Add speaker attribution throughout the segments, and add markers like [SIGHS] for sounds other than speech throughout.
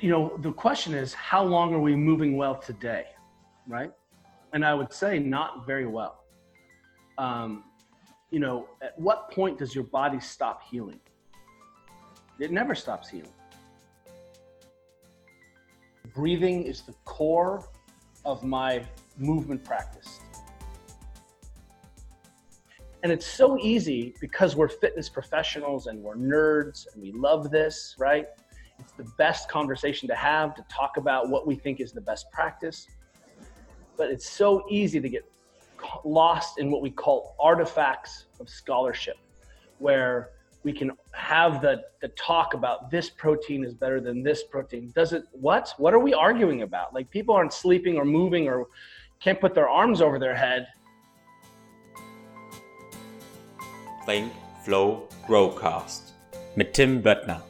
Speaker 1: you know, the question is, how long are we moving well today, right? And I would say not very well. Um, you know, at what point does your body stop healing? It never stops healing. Breathing is the core of my movement practice. And it's so easy because we're fitness professionals and we're nerds and we love this, right? The best conversation to have to talk about what we think is the best practice. But it's so easy to get lost in what we call artifacts of scholarship, where we can have the, the talk about this protein is better than this protein. Does it, what? What are we arguing about? Like people aren't sleeping or moving or can't put their arms over their head.
Speaker 2: Think, Flow, Growcast mit Tim Böttner.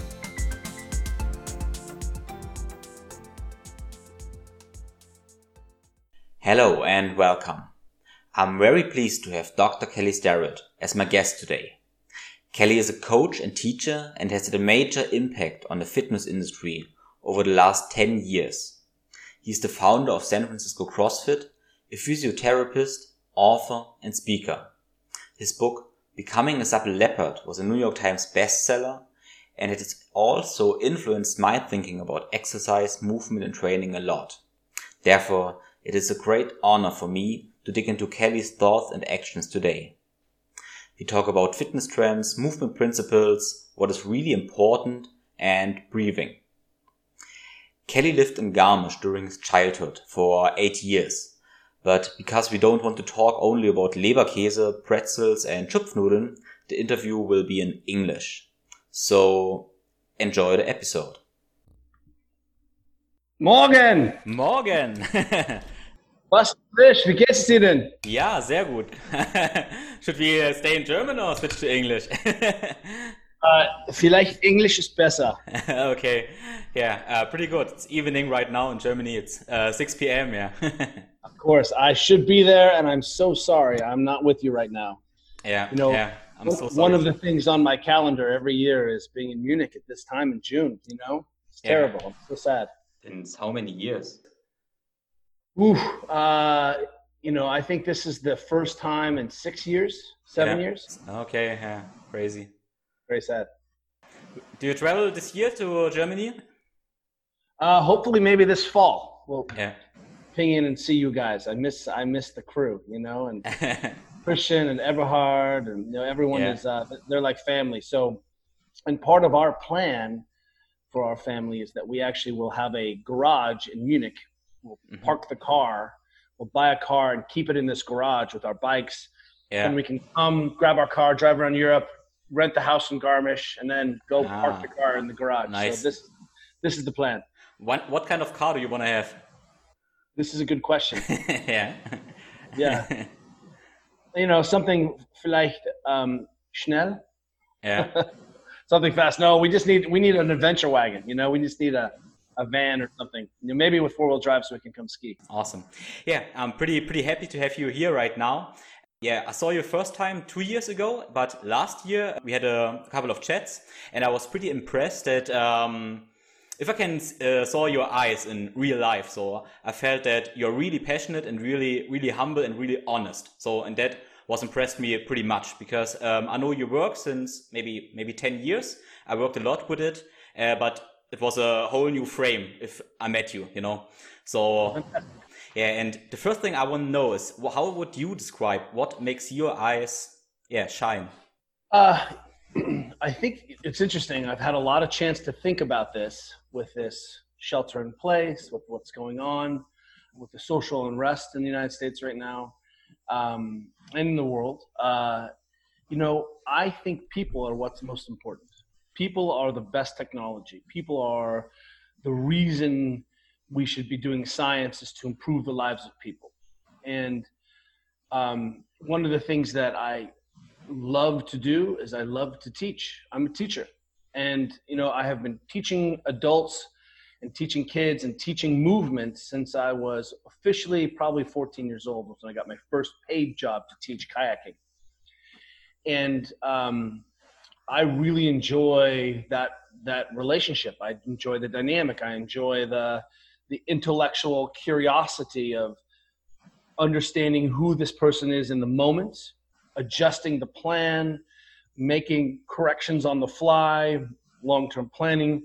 Speaker 2: Hello and welcome. I'm very pleased to have Dr. Kelly Starrett as my guest today. Kelly is a coach and teacher and has had a major impact on the fitness industry over the last 10 years. He is the founder of San Francisco CrossFit, a physiotherapist, author, and speaker. His book, Becoming a Supple Leopard, was a New York Times bestseller, and it has also influenced my thinking about exercise, movement, and training a lot. Therefore, it is a great honor for me to dig into Kelly's thoughts and actions today. We talk about fitness trends, movement principles, what is really important, and breathing. Kelly lived in Garmisch during his childhood for eight years. But because we don't want to talk only about Leberkäse, pretzels, and Schupfnudeln, the interview will be in English. So enjoy the episode.
Speaker 1: Morgen!
Speaker 2: Morgen! [LAUGHS]
Speaker 1: Was frisch, wie geht's dir denn?
Speaker 2: Ja, sehr gut. [LAUGHS] Should we stay in German or switch to English?
Speaker 1: uh, [LAUGHS] vielleicht English ist besser. [LAUGHS]
Speaker 2: okay, yeah, uh, pretty good. It's evening right now in Germany. It's uh, 6 p.m. Yeah.
Speaker 1: of course, I should be there, and I'm so sorry I'm not with you right now.
Speaker 2: Yeah,
Speaker 1: you know,
Speaker 2: yeah. I'm
Speaker 1: one,
Speaker 2: so sorry.
Speaker 1: one of the things on my calendar every year is being in Munich at this time in June. You know, it's
Speaker 2: Yeah.
Speaker 1: terrible. I'm so sad.
Speaker 2: Since how many years?
Speaker 1: Ooh, uh, you know, I think this is the first time in six years, seven
Speaker 2: Yeah.
Speaker 1: years.
Speaker 2: Okay, yeah, crazy.
Speaker 1: Very sad.
Speaker 2: Do you travel this year to Germany?
Speaker 1: Uh, hopefully, maybe this fall we'll
Speaker 2: Yeah.
Speaker 1: ping in and see you guys. I miss I miss the crew, you know, and [LAUGHS] Christian and Everhard and you know everyone
Speaker 2: Yeah.
Speaker 1: is uh, they're like family. So, and part of our plan for our family is that we actually will have a garage in Munich. We'll
Speaker 2: Mhm.
Speaker 1: park the car, we'll buy a car and keep it in this garage with our bikes,
Speaker 2: yeah.
Speaker 1: and we can come grab our car, drive around Europe, rent the house in Garmisch, and then go
Speaker 2: Ah.
Speaker 1: park the car in the garage.
Speaker 2: Nice.
Speaker 1: So this this is the plan.
Speaker 2: What what kind of car do you want to have?
Speaker 1: This is a good question. [LAUGHS]
Speaker 2: yeah.
Speaker 1: Yeah. [LAUGHS] you know, something vielleicht um, schnell.
Speaker 2: yeah. [LAUGHS]
Speaker 1: something fast. No, we just need we need an adventure wagon. You know, we just need a, a van or something. Maybe with four wheel drive so we can come ski.
Speaker 2: Awesome. Yeah, I'm pretty pretty happy to have you here right now. Yeah, I saw you first time two years ago, but last year we had a couple of chats, and I was pretty impressed that um, if I can uh, saw your eyes in real life. So I felt that you're really passionate and really really humble and really honest. So and that was impressed me pretty much because um, I know you work since maybe maybe ten years. I worked a lot with it, uh, but it was a whole new frame if I met you, you know. So [LAUGHS] yeah, and the first thing I want to know is how would you describe what makes your eyes, yeah, shine?
Speaker 1: Uh, [CLEARS THROAT] I think it's interesting. I've had a lot of chance to think about this with this shelter in place, with what's going on, with the social unrest in the United States right now, um, and in the world. Uh, you know, I think people are what's most important. People are the best technology. People are the reason we should be doing science is to improve the lives of people. And um, one of the things that I love to do is I love to teach. I'm a teacher. And, you know, I have been teaching adults and teaching kids and teaching movement since I was officially probably 14 years old when I got my first paid job to teach kayaking. And um, I really enjoy that that relationship. I enjoy the dynamic. I enjoy the the intellectual curiosity of understanding who this person is in the moment, adjusting the plan, making corrections on the fly, long-term planning.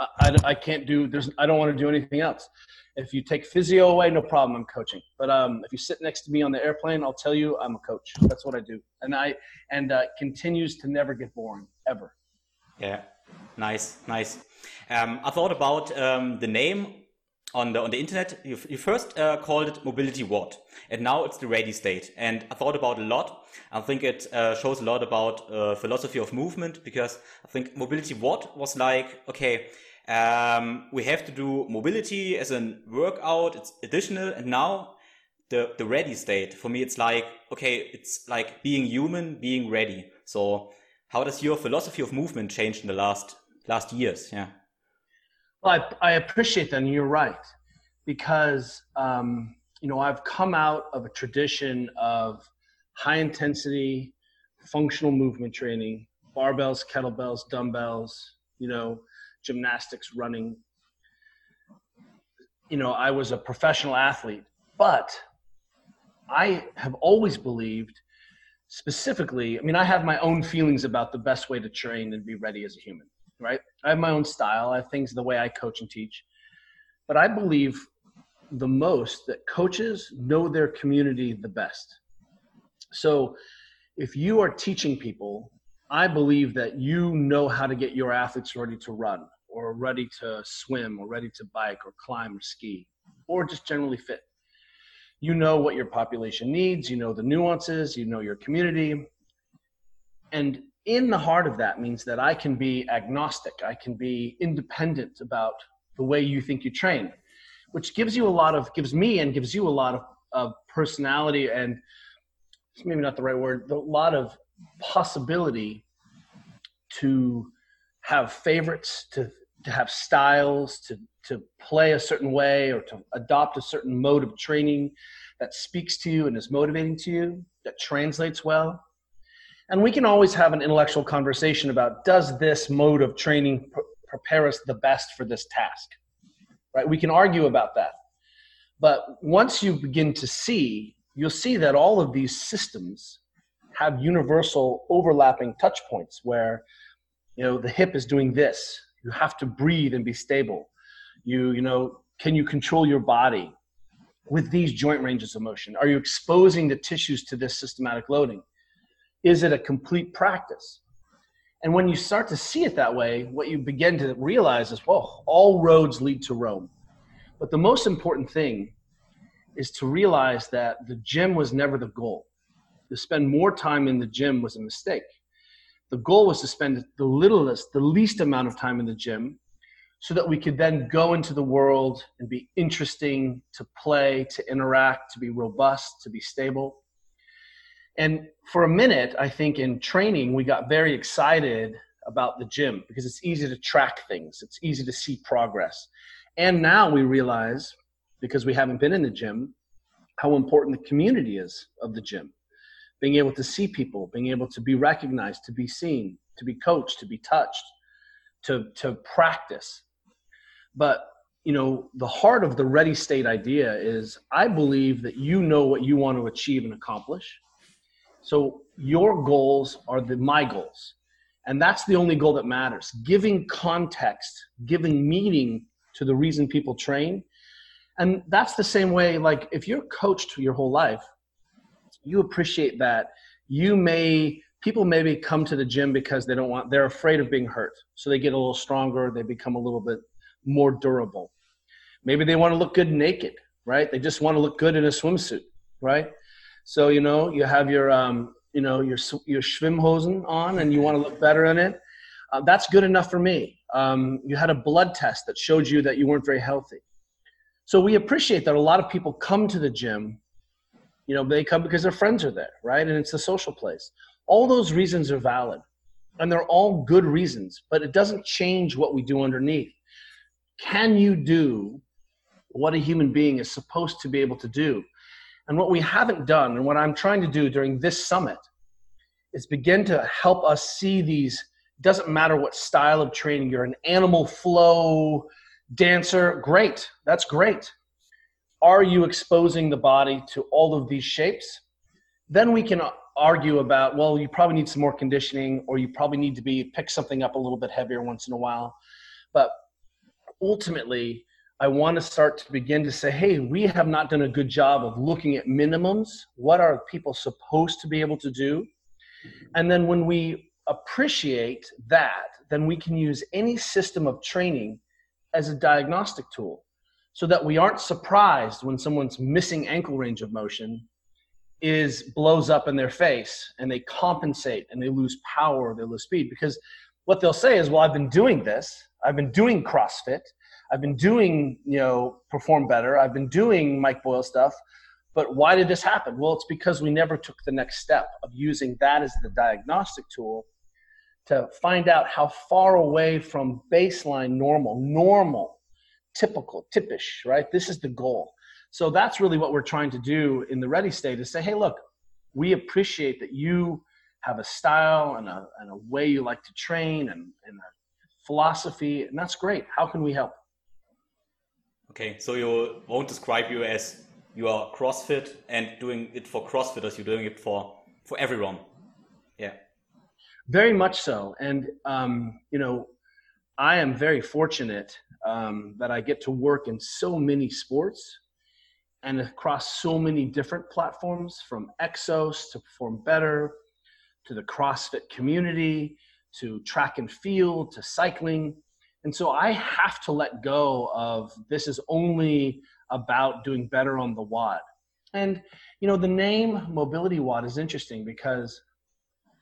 Speaker 1: I, I, can't do there's I don't want to do anything else. If you take physio away, no problem. I'm coaching. But um, if you sit next to me on the airplane, I'll tell you I'm a coach. That's what I do, and I and uh, continues to never get boring ever.
Speaker 2: Yeah, nice, nice. Um, I thought about um, the name on the on the internet. You, you first uh, called it Mobility WOD, and now it's the Ready State. And I thought about a lot. I think it uh, shows a lot about uh, philosophy of movement because I think Mobility WOD was like okay. Um, we have to do mobility as a workout. It's additional, and now the the ready state for me, it's like okay, it's like being human, being ready. So, how does your philosophy of movement change in the last last years? Yeah.
Speaker 1: Well, I, I appreciate that, and you're right, because um, you know I've come out of a tradition of high intensity functional movement training, barbells, kettlebells, dumbbells, you know, gymnastics, running. You know, I was a professional athlete, but I have always believed specifically, I mean, I have my own feelings about the best way to train and be ready as a human right? I have my own style. I have things the way I coach and teach. But I believe the most that coaches know their community the best. So if you are teaching people, I believe that you know how to get your athletes ready to run or ready to swim or ready to bike or climb or ski or just generally fit. You know what your population needs, you know the nuances, you know your community. And in the heart of that means that I can be agnostic, I can be independent about the way you think you train, which gives you a lot of, gives me and gives you a lot of, of personality and maybe not the right word, a lot of possibility to have favorites, to, to have styles, to, to play a certain way or to adopt a certain mode of training that speaks to you and is motivating to you, that translates well. And we can always have an intellectual conversation about does this mode of training pr- prepare us the best for this task? Right? We can argue about that. But once you begin to see you'll see that all of these systems have universal overlapping touch points where you know the hip is doing this you have to breathe and be stable you you know can you control your body with these joint ranges of motion are you exposing the tissues to this systematic loading is it a complete practice? And when you start to see it that way, what you begin to realize is, well, all roads lead to Rome. But the most important thing is to realize that the gym was never the goal. To spend more time in the gym was a mistake. The goal was to spend the littlest, the least amount of time in the gym so that we could then go into the world and be interesting, to play, to interact, to be robust, to be stable. And for a minute, I think in training, we got very excited about the gym because it's easy to track things, it's easy to see progress. And now we realize, because we haven't been in the gym, how important the community is of the gym. Being able to see people, being able to be recognized, to be seen, to be coached, to be touched, to, to practice. But you know the heart of the ready state idea is i believe that you know what you want to achieve and accomplish so your goals are the my goals. And that's the only goal that matters. Giving context, giving meaning to the reason people train. And that's the same way, like if you're coached your whole life, you appreciate that you may people maybe come to the gym because they don't want they're afraid of being hurt. So they get a little stronger, they become a little bit more durable. Maybe they want to look good naked, right? They just want to look good in a swimsuit, right? So you know you have your um, you know your your schwimmhosen on, and you want to look better in it. Uh, that's good enough for me. Um, you had a blood test that showed you that you weren't very healthy. So we appreciate that a lot of people come to the gym. You know, they come because their friends are there, right? And it's a social place. All those reasons are valid. And they're all good reasons, but it doesn't change what we do underneath. Can you do what a human being is supposed to be able to do? And what we haven't done, and what I'm trying to do during this summit, is begin to help us see these. Doesn't matter what style of training you're an animal flow dancer, great, that's great. Are you exposing the body to all of these shapes? Then we can argue about, well, you probably need some more conditioning, or you probably need to be pick something up a little bit heavier once in a while. But ultimately, I want to start to begin to say, hey, we have not done a good job of looking at minimums. What are people supposed to be able to do? And then when we appreciate that, then we can use any system of training as a diagnostic tool so that we aren't surprised when someone's missing ankle range of motion is blows up in their face and they compensate and they lose power they lose speed. Because what they'll say is well i've been doing this. I've been doing crossfit. I've been doing you know perform better. I've been doing mike boyle stuff. But why did this happen? Well it's because we never took the next step of using that as the diagnostic tool to find out how far away from baseline normal, normal, typical, tippish, right? This is the goal. So that's really what we're trying to do in the ready state is say, hey, look, we appreciate that you have a style and a, and a way you like to train and, and a philosophy, and that's great. How can we help?
Speaker 3: Okay, so you won't describe you as you are CrossFit and doing it for CrossFitters. You're doing it for for everyone. Yeah.
Speaker 1: Very much so. And, um, you know, I am very fortunate um, that I get to work in so many sports and across so many different platforms from Exos to Perform Better to the CrossFit community to track and field to cycling. And so I have to let go of this is only about doing better on the WOD. And, you know, the name Mobility WOD is interesting because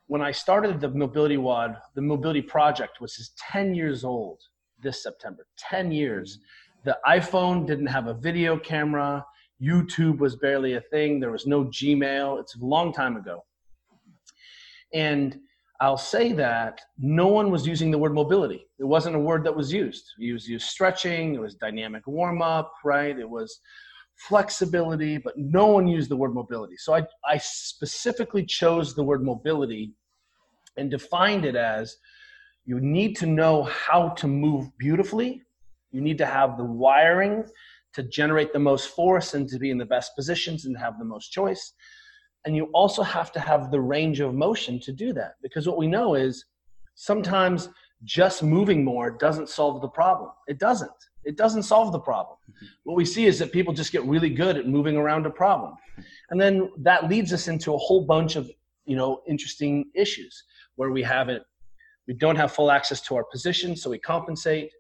Speaker 1: when I started the Mobility WOD, the Mobility Project was 10 years old this September. 10 years. Mm-hmm. The iPhone didn't have a video camera. YouTube was barely a thing. There was no Gmail. It's a long time ago. And I'll say that no one was using the word mobility. It wasn't a word that was used. We used, used stretching, it was dynamic warm up, right? It was flexibility, but no one used the word mobility. So I, I specifically chose the word mobility and defined it as you need to know how to move beautifully. You need to have the wiring to generate the most force and to be in the best positions and have the most choice. And you also have to have the range of motion to do that. Because what we know is sometimes just moving more doesn't solve the problem. It doesn't. It doesn't solve the problem. Mm-hmm. What we see is that people just get really good at moving around a problem. And then that leads us into a whole bunch of, you know, interesting issues where we haven't we don't have full access to our position so we compensate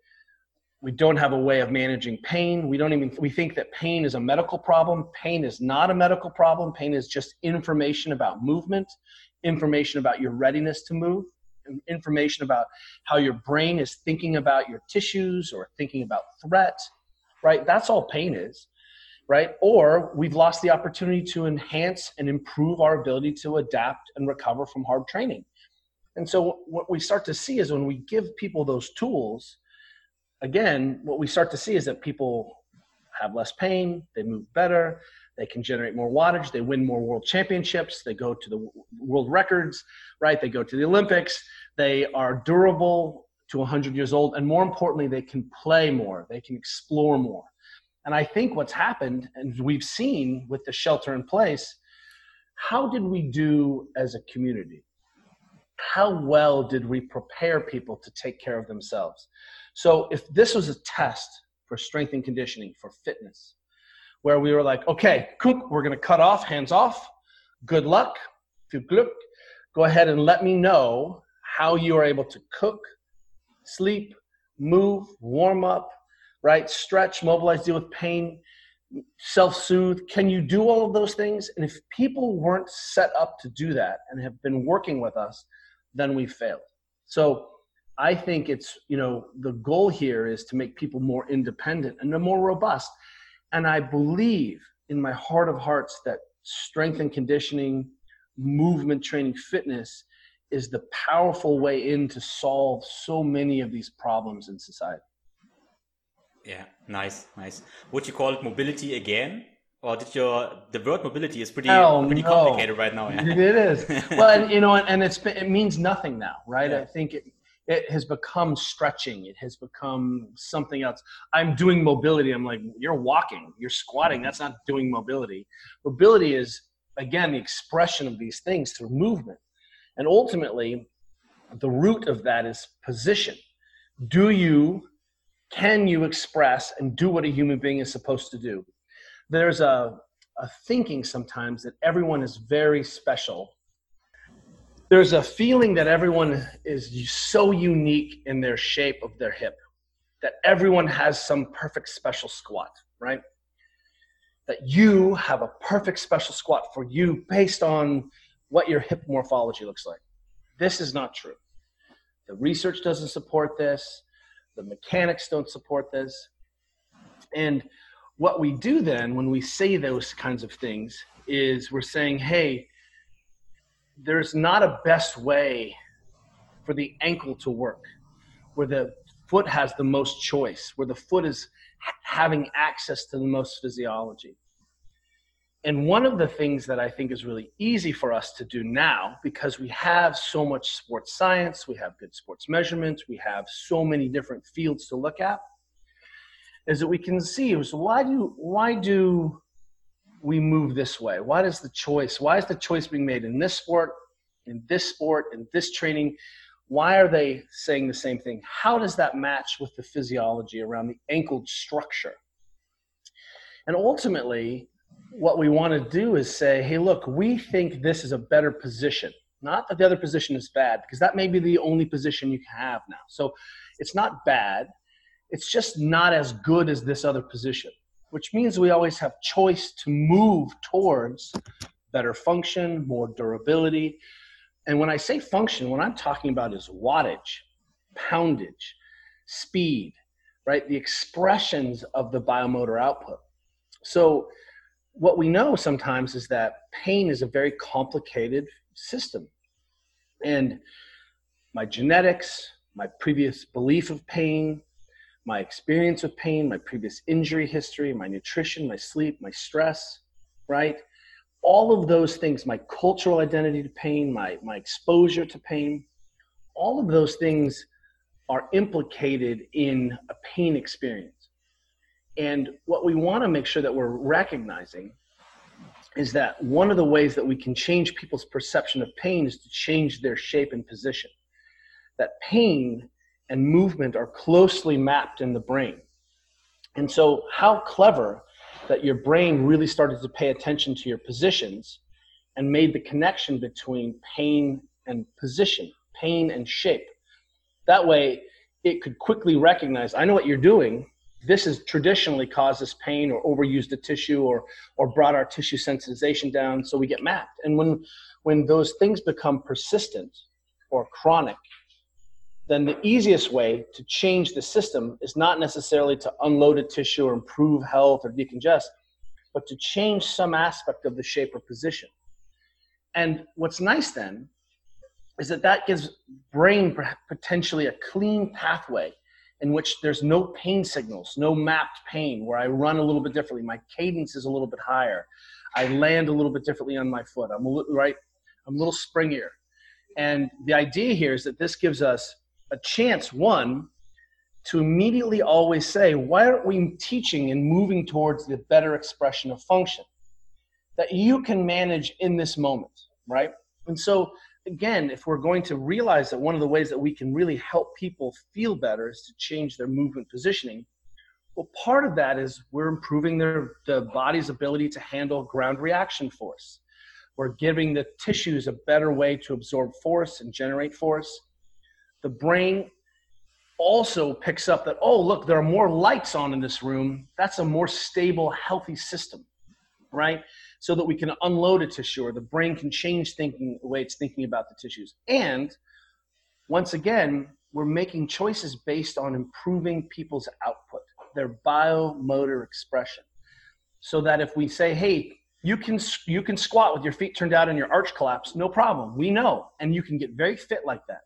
Speaker 1: we don't have a way of managing pain we don't even we think that pain is a medical problem pain is not a medical problem pain is just information about movement information about your readiness to move information about how your brain is thinking about your tissues or thinking about threat right? That's all pain is right? Or we've lost the opportunity to enhance and improve our ability to adapt and recover from hard training. And so what we start to see is when we give people those tools, again, what we start to see is that people have less pain, they move better, they can generate more wattage, they win more world championships, they go to the world records, right? They go to the Olympics, they are durable to 100 years old, and more importantly, they can play more, they can explore more. And I think what's happened, and we've seen with the shelter in place, how did we do as a community? how well did we prepare people to take care of themselves? So if this was a test for strength and conditioning, for fitness, where we were like, okay, cook, we're going to cut off, hands off. Good luck. Go ahead and let me know how you are able to cook, sleep, move, warm up, right? Stretch, mobilize, deal with pain, self soothe. Can you do all of those things? And if people weren't set up to do that and have been working with us, then we failed. So I think it's, you know, the goal here is to make people more independent and more robust. And I believe in my heart of hearts that strength and conditioning, movement training, fitness is the powerful way in to solve so many of these problems in society.
Speaker 3: Yeah, nice, nice. Would you call it mobility again? Or did your the word mobility is pretty
Speaker 1: oh,
Speaker 3: pretty
Speaker 1: no.
Speaker 3: complicated right now? Yeah?
Speaker 1: It is. well, and, you know, and, and it's it means nothing now, right?
Speaker 3: Yeah.
Speaker 1: I think it, it has become stretching. It has become something else. I'm doing mobility. I'm like, you're walking, you're squatting. That's not doing mobility. Mobility is again the expression of these things through movement, and ultimately, the root of that is position. Do you can you express and do what a human being is supposed to do? There's a, a thinking sometimes that everyone is very special. There's a feeling that everyone is so unique in their shape of their hip, that everyone has some perfect special squat, right? That you have a perfect special squat for you based on what your hip morphology looks like. This is not true. The research doesn't support this the mechanics don't support this. And what we do then when we say those kinds of things is we're saying, hey, there's not a best way for the ankle to work, where the foot has the most choice, where the foot is having access to the most physiology. And one of the things that I think is really easy for us to do now, because we have so much sports science, we have good sports measurements, we have so many different fields to look at, is that we can see so why do why do we move this way? Why does the choice? Why is the choice being made in this sport, in this sport, in this training? Why are they saying the same thing? How does that match with the physiology around the ankle structure? And ultimately, what we want to do is say, hey, look, we think this is a better position. Not that the other position is bad, because that may be the only position you have now. So it's not bad. It's just not as good as this other position, which means we always have choice to move towards better function, more durability. And when I say function, what I'm talking about is wattage, poundage, speed, right? The expressions of the biomotor output. So what we know sometimes is that pain is a very complicated system. And my genetics, my previous belief of pain, my experience with pain, my previous injury history, my nutrition, my sleep, my stress, right? All of those things, my cultural identity to pain, my, my exposure to pain, all of those things are implicated in a pain experience. And what we want to make sure that we're recognizing is that one of the ways that we can change people's perception of pain is to change their shape and position. That pain and movement are closely mapped in the brain. And so, how clever that your brain really started to pay attention to your positions and made the connection between pain and position, pain and shape. That way, it could quickly recognize I know what you're doing, this has traditionally caused us pain or overused the tissue or or brought our tissue sensitization down so we get mapped and when when those things become persistent or chronic then the easiest way to change the system is not necessarily to unload a tissue or improve health or decongest but to change some aspect of the shape or position and what's nice then is that that gives brain potentially a clean pathway in which there's no pain signals, no mapped pain, where I run a little bit differently. My cadence is a little bit higher. I land a little bit differently on my foot. I'm a little, right. I'm a little springier. And the idea here is that this gives us a chance, one, to immediately always say, why aren't we teaching and moving towards the better expression of function that you can manage in this moment, right? And so again, if we're going to realize that one of the ways that we can really help people feel better is to change their movement positioning, well, part of that is we're improving their the body's ability to handle ground reaction force. We're giving the tissues a better way to absorb force and generate force. The brain also picks up that, oh, look, there are more lights on in this room. That's a more stable, healthy system, right? so that we can unload a tissue or the brain can change thinking the way it's thinking about the tissues. And once again, we're making choices based on improving people's output, their biomotor expression. so that if we say, hey, you can you can squat with your feet turned out and your arch collapse, no problem. We know, and you can get very fit like that.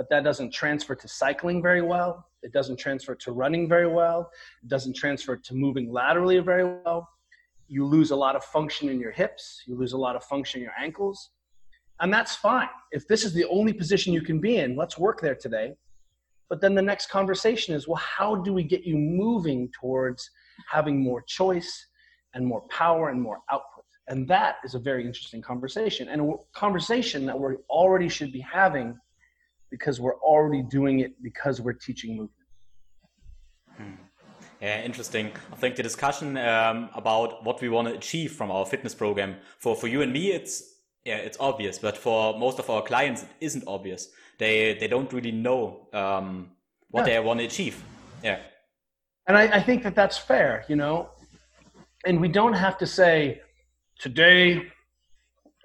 Speaker 1: But that doesn't transfer to cycling very well. It doesn't transfer to running very well. It doesn't transfer to moving laterally very well. You lose a lot of function in your hips. You lose a lot of function in your ankles. And that's fine. If this is the only position you can be in, let's work there today. But then the next conversation is well, how do we get you moving towards having more choice and more power and more output? And that is a very interesting conversation and a conversation that we already should be having because we're already doing it because we're teaching movement.
Speaker 3: Hmm. Yeah, interesting. I think the discussion um, about what we want to achieve from our fitness program for for you and me, it's yeah, it's obvious, but for most of our clients, it isn't obvious. They they don't really know um, what yeah. they want to achieve. Yeah,
Speaker 1: and I, I think that that's fair, you know. And we don't have to say today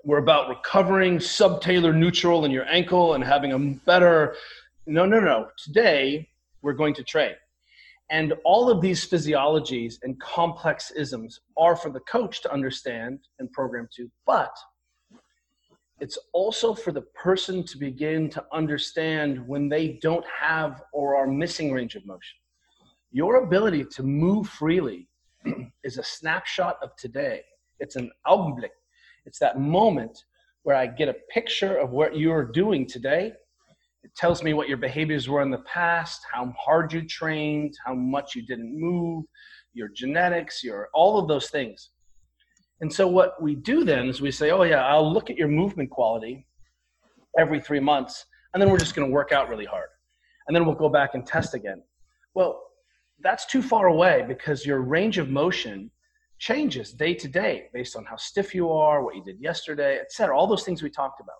Speaker 1: we're about recovering subtalar neutral in your ankle and having a better. No, no, no. Today, we're going to train. And all of these physiologies and complex isms are for the coach to understand and program to, but it's also for the person to begin to understand when they don't have or are missing range of motion. Your ability to move freely [CLEARS THROAT] is a snapshot of today. It's an Augenblick it's that moment where I get a picture of what you're doing today. It tells me what your behaviors were in the past, how hard you trained, how much you didn't move, your genetics, your all of those things. And so what we do then is we say, "Oh yeah, I'll look at your movement quality every 3 months and then we're just going to work out really hard." And then we'll go back and test again. Well, that's too far away because your range of motion changes day to day based on how stiff you are, what you did yesterday, etc. All those things we talked about.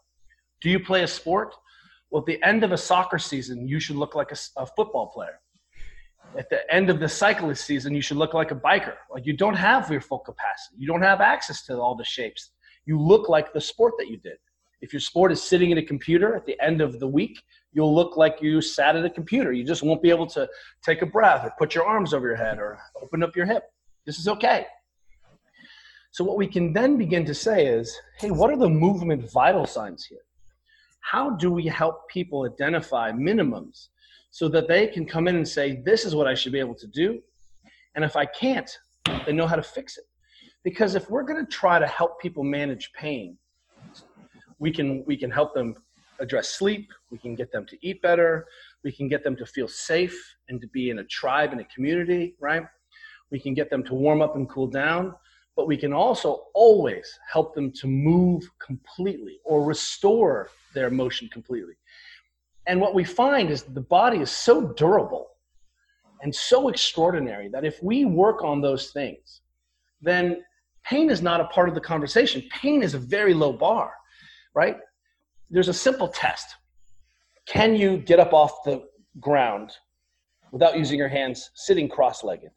Speaker 1: Do you play a sport? Well, at the end of a soccer season, you should look like a, a football player. At the end of the cyclist season, you should look like a biker. Like you don't have your full capacity. You don't have access to all the shapes. You look like the sport that you did. If your sport is sitting in a computer at the end of the week, you'll look like you sat at a computer. You just won't be able to take a breath or put your arms over your head or open up your hip. This is okay. So what we can then begin to say is, hey, what are the movement vital signs here? How do we help people identify minimums so that they can come in and say, this is what I should be able to do? And if I can't, they know how to fix it. Because if we're going to try to help people manage pain, we can we can help them address sleep, we can get them to eat better, we can get them to feel safe and to be in a tribe and a community, right? We can get them to warm up and cool down but we can also always help them to move completely or restore their motion completely. And what we find is the body is so durable and so extraordinary that if we work on those things, then pain is not a part of the conversation. Pain is a very low bar, right? There's a simple test. Can you get up off the ground without using your hands sitting cross legged?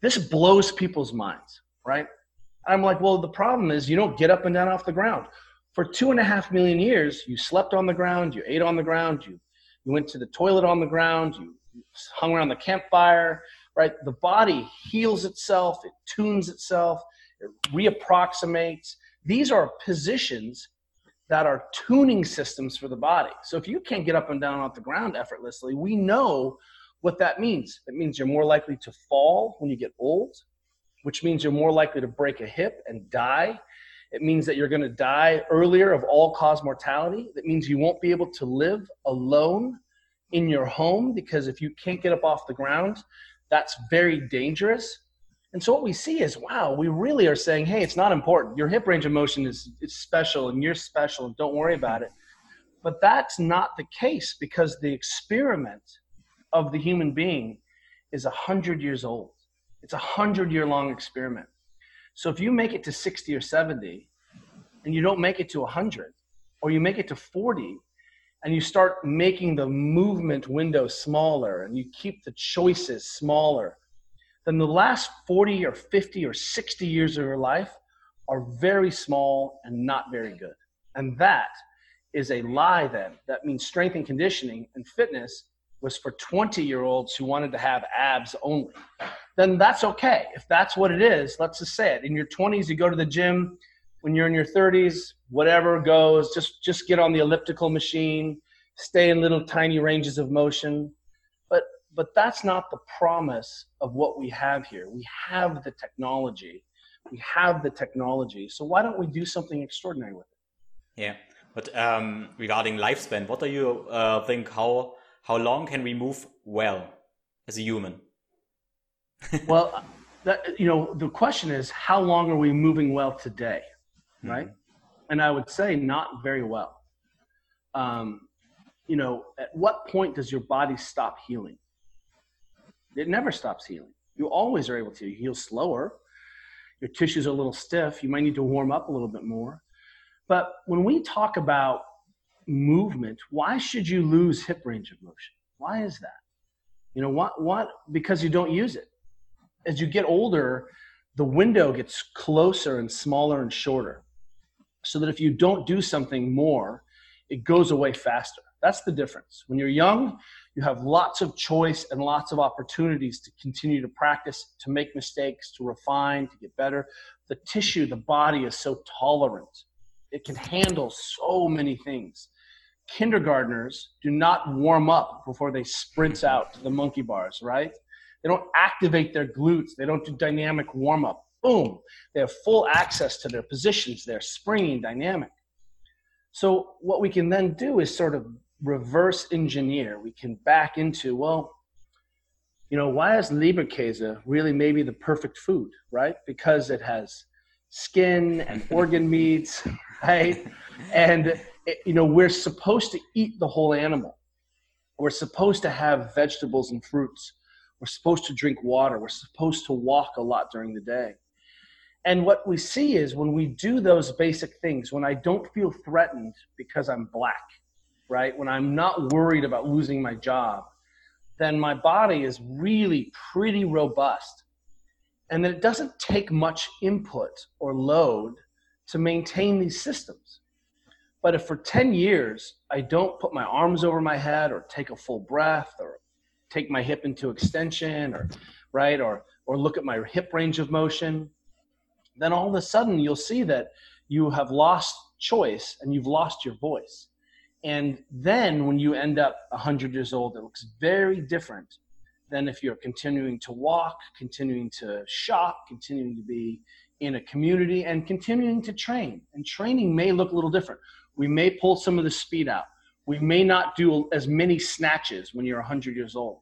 Speaker 1: This blows people's minds, right? I'm like, well, the problem is you don't get up and down off the ground. For two and a half million years, you slept on the ground, you ate on the ground, you, you went to the toilet on the ground, you hung around the campfire, right? The body heals itself, it tunes itself, it reapproximates. These are positions that are tuning systems for the body. So if you can't get up and down off the ground effortlessly, we know what that means. It means you're more likely to fall when you get old which means you're more likely to break a hip and die. It means that you're going to die earlier of all cause mortality. That means you won't be able to live alone in your home because if you can't get up off the ground, that's very dangerous. And so what we see is, wow, we really are saying, hey, it's not important. Your hip range of motion is, is special and you're special and don't worry about it. But that's not the case because the experiment of the human being is a hundred years old. It's a hundred year long experiment. So if you make it to 60 or 70 and you don't make it to 100 or you make it to 40 and you start making the movement window smaller and you keep the choices smaller, then the last 40 or 50 or 60 years of your life are very small and not very good. And that is a lie then. That means strength and conditioning and fitness was for 20 year olds who wanted to have abs only, then that's okay. If that's what it is, let's just say it. In your 20s, you go to the gym. When you're in your 30s, whatever goes, just just get on the elliptical machine, stay in little tiny ranges of motion. But but that's not the promise of what we have here. We have the technology. We have the technology. So why don't we do something extraordinary with it?
Speaker 3: Yeah. But um, regarding lifespan, what do you uh, think? How how long can we move well as a human? [LAUGHS]
Speaker 1: well, that, you know, the question is, how long are we moving well today, mm-hmm. right? Mm-hmm. And I would say not very well. Um, you know, at what point does your body stop healing? It never stops healing. You always are able to heal slower. Your tissues are a little stiff. You might need to warm up a little bit more. But when we talk about movement, why should you lose hip range of motion? Why is that? You know, what, what? Because you don't use it. As you get older, the window gets closer and smaller and shorter. So that if you don't do something more, it goes away faster. That's the difference. When you're young, you have lots of choice and lots of opportunities to continue to practice, to make mistakes, to refine, to get better. The tissue, the body is so tolerant. It can handle so many things kindergartners do not warm up before they sprint mm-hmm. out to the monkey bars, right? They don't activate their glutes. They don't do dynamic warm up. Boom. They have full access to their positions. They're springing dynamic. So what we can then do is sort of reverse engineer. We can back into, well, you know, why is Leberkäse really maybe the perfect food, right? Because it has skin and organ meats, [LAUGHS] right? And you know, we're supposed to eat the whole animal. We're supposed to have vegetables and fruits. We're supposed to drink water. We're supposed to walk a lot during the day. And what we see is when we do those basic things, when I don't feel threatened because I'm black, right? When I'm not worried about losing my job, then my body is really pretty robust. And then it doesn't take much input or load to maintain these systems. But if for 10 years I don't put my arms over my head or take a full breath or take my hip into extension or right or or look at my hip range of motion, then all of a sudden you'll see that you have lost choice and you've lost your voice. And then when you end up 100 years old, it looks very different than if you're continuing to walk, continuing to shop, continuing to be in a community, and continuing to train. And training may look a little different. We may pull some of the speed out. We may not do as many snatches when you're 100 years old,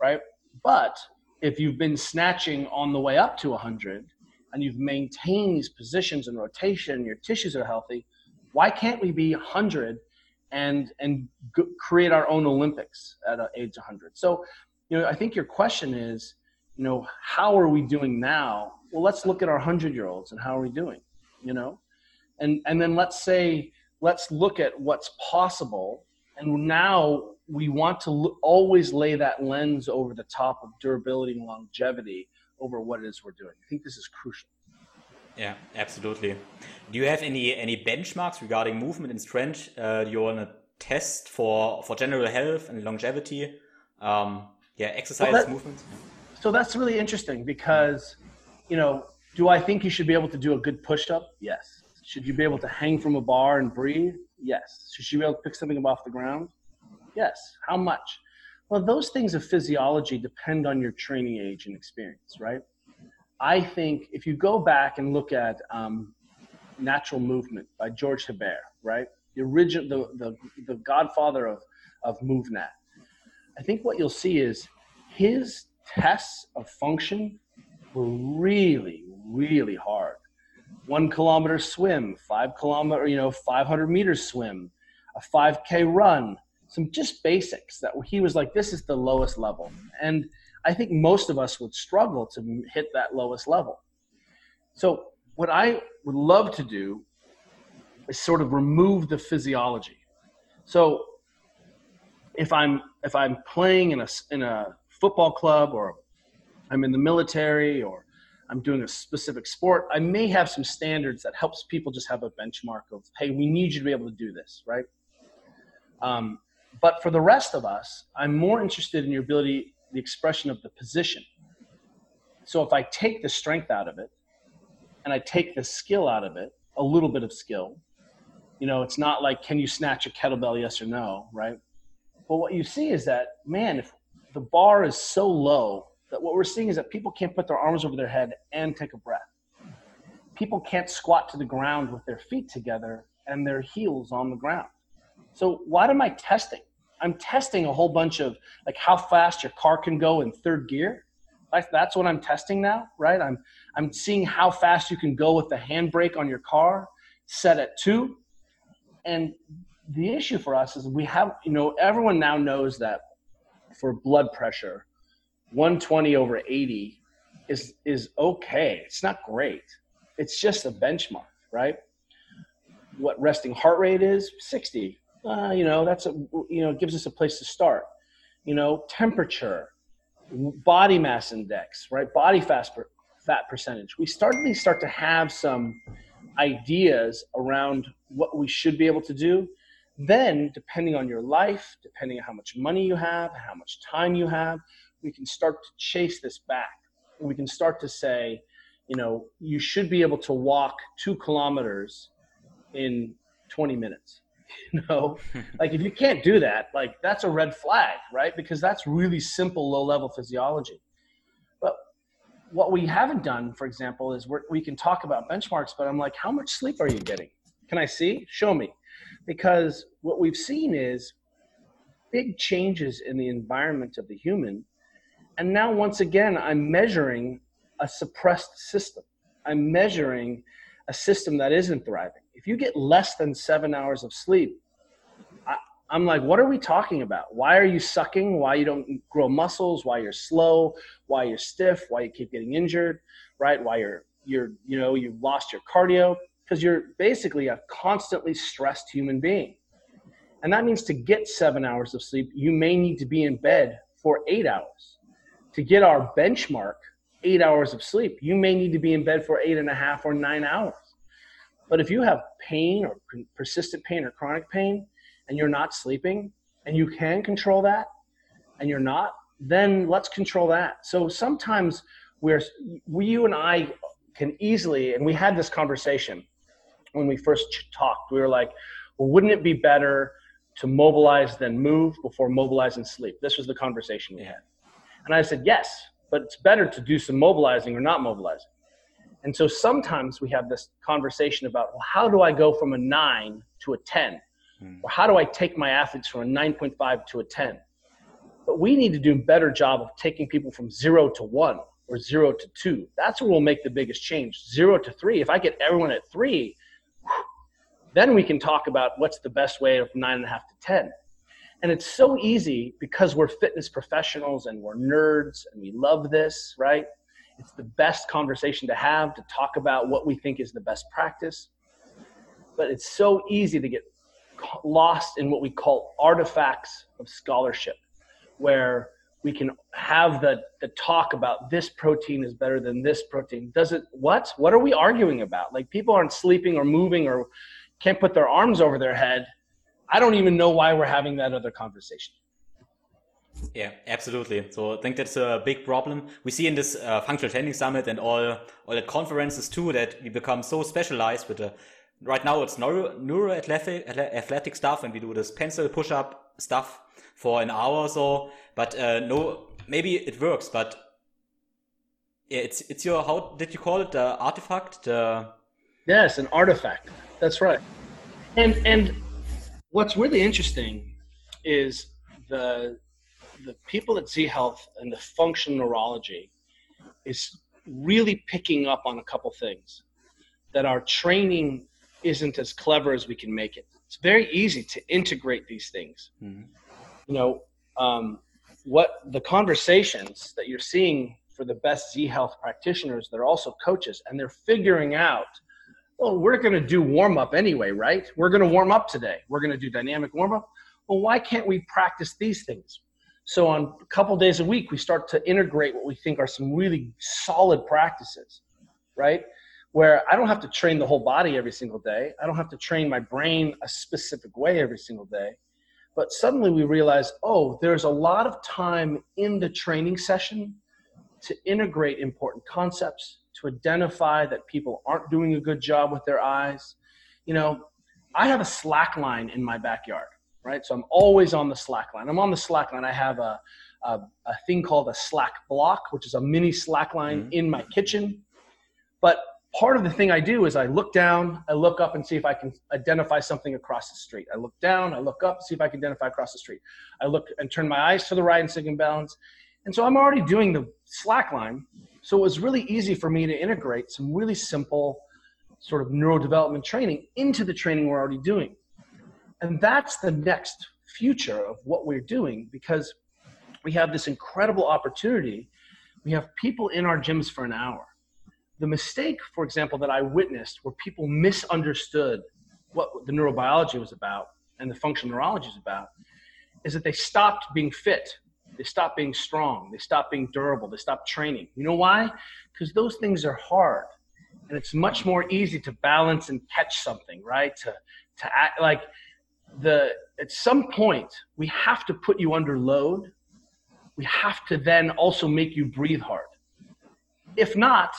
Speaker 1: right? But if you've been snatching on the way up to 100 and you've maintained these positions and rotation, your tissues are healthy, why can't we be 100 and and g- create our own Olympics at age 100? So, you know, I think your question is, you know, how are we doing now? Well, let's look at our 100 year olds and how are we doing, you know? And and then let's say let's look at what's possible. And now we want to always lay that lens over the top of durability and longevity over what it is we're doing. I think this is crucial.
Speaker 3: Yeah, absolutely. Do you have any any benchmarks regarding movement and strength uh, you want to test for for general health and longevity? Um, yeah, exercise well, that, movement.
Speaker 1: So that's really interesting because, you know, do I think you should be able to do a good push up? Yes. Should you be able to hang from a bar and breathe? Yes. Should you be able to pick something up off the ground? Yes. How much? Well, those things of physiology depend on your training age and experience, right? I think if you go back and look at um, Natural Movement by George Hebert, right? The original, the, the, the godfather of, of MovNat. I think what you'll see is his tests of function were really, really hard one kilometer swim, five kilometer, you know, 500 meters swim, a 5K run, some just basics that he was like, this is the lowest level. And I think most of us would struggle to hit that lowest level. So, what I would love to do is sort of remove the physiology. So, if I'm if I'm playing in a in a football club or I'm in the military or I'm doing a specific sport, I may have some standards that helps people just have a benchmark of, hey, we need you to be able to do this, right? Um, but for the rest of us, I'm more interested in your ability, the expression of the position. So if I take the strength out of it and I take the skill out of it, a little bit of skill, you know, it's not like, can you snatch a kettlebell, yes or no, right? But what you see is that, man, if the bar is so low that what we're seeing is that people can't put their arms over their head and take a breath. People can't squat to the ground with their feet together and their heels on the ground. So what am I testing? I'm testing a whole bunch of like how fast your car can go in third gear. That's what I'm testing now, right? I'm I'm seeing how fast you can go with the handbrake on your car set at two. And the issue for us is we have, you know, everyone now knows that for blood pressure, 120 over 80 is is okay. It's not great. It's just a benchmark, right? What resting heart rate is 60. Uh, you know, that's a you know gives us a place to start. You know, temperature, body mass index, right? Body fat fat percentage. We started to start to have some ideas around what we should be able to do then, depending on your life, depending on how much money you have, how much time you have, we can start to chase this back. We can start to say, you know, you should be able to walk two kilometers in 20 minutes. [LAUGHS] You know, [LAUGHS] like if you can't do that, like that's a red flag, right? Because that's really simple, low level physiology. But what we haven't done, for example, is we can talk about benchmarks, but I'm like, how much sleep are you getting? Can I see? Show me because what we've seen is big changes in the environment of the human. And now, once again, I'm measuring a suppressed system. I'm measuring a system that isn't thriving. If you get less than seven hours of sleep, I, am like, what are we talking about? Why are you sucking? Why you don't grow muscles? Why you're slow? Why you're stiff? Why you keep getting injured? Right? Why you're you're you know you've lost your cardio? because you're basically a constantly stressed human being. And that means to get seven hours of sleep, you may need to be in bed for eight hours. To get our benchmark, eight hours of sleep, you may need to be in bed for eight and a half or nine hours. But if you have pain or persistent pain or chronic pain and you're not sleeping and you can control that and you're not, then let's control that. So sometimes we're, we, you and I can easily, and we had this conversation when we first talked. We were like, well, wouldn't it be better to mobilize than move before mobilize and sleep? This was the conversation we had. And I said, yes, but it's better to do some mobilizing or not mobilizing. And so sometimes we have this conversation about, well, how do I go from a nine to a 10? Hmm. Or how do I take my athletes from a 9.5 to a 10? But we need to do a better job of taking people from zero to one or zero to two. That's where we'll make the biggest change. Zero to three. If I get everyone at three, then we can talk about what's the best way of nine and a half to 10. And it's so easy because we're fitness professionals and we're nerds and we love this, right? It's the best conversation to have to talk about what we think is the best practice. But it's so easy to get lost in what we call artifacts of scholarship, where we can have the, the talk about this protein is better than this protein. Does it, what? What are we arguing about? Like people aren't sleeping or moving or can't put their arms over their head, I don't even know why we're having that other conversation.
Speaker 3: Yeah, absolutely. So I think that's a big problem. We see in this uh, functional training summit and all all the conferences too that we become so specialized with the right now it's neuro, neuro athletic, athletic stuff and we do this pencil push up stuff for an hour or so. But uh, no, maybe it works, but yeah, it's it's your how did you call it the artifact the
Speaker 1: yes an artifact that's right. And and what's really interesting is the the people at Z Health and the functional neurology is really picking up on a couple things that our training isn't as clever as we can make it. It's very easy to integrate these things. Mm-hmm. You know, um, what the conversations that you're seeing for the best Z Health practitioners, they're also coaches, and they're figuring out well, we're going to do warm up anyway, right? We're going to warm up today. We're going to do dynamic warm up. Well, why can't we practice these things? So, on a couple days a week, we start to integrate what we think are some really solid practices, right? Where I don't have to train the whole body every single day. I don't have to train my brain a specific way every single day. but suddenly we realize, oh, there's a lot of time in the training session to integrate important concepts, to identify that people aren't doing a good job with their eyes. You know, I have a slack line in my backyard, right? So I'm always on the slack line. I'm on the slack line. I have a, a, a thing called a slack block, which is a mini slack line mm-hmm. in my kitchen. But part of the thing I do is I look down, I look up and see if I can identify something across the street. I look down, I look up, see if I can identify across the street. I look and turn my eyes to the right and in balance. And so I'm already doing the slack line. So it was really easy for me to integrate some really simple sort of neurodevelopment training into the training we're already doing. And that's the next future of what we're doing because we have this incredible opportunity. We have people in our gyms for an hour the mistake, for example, that I witnessed where people misunderstood what the neurobiology was about and the functional neurology is about is that they stopped being fit. They stop being strong. They stop being durable. They stop training. You know why? Because those things are hard. And it's much more easy to balance and catch something, right? To, to act like the, at some point, we have to put you under load. We have to then also make you breathe hard. If not,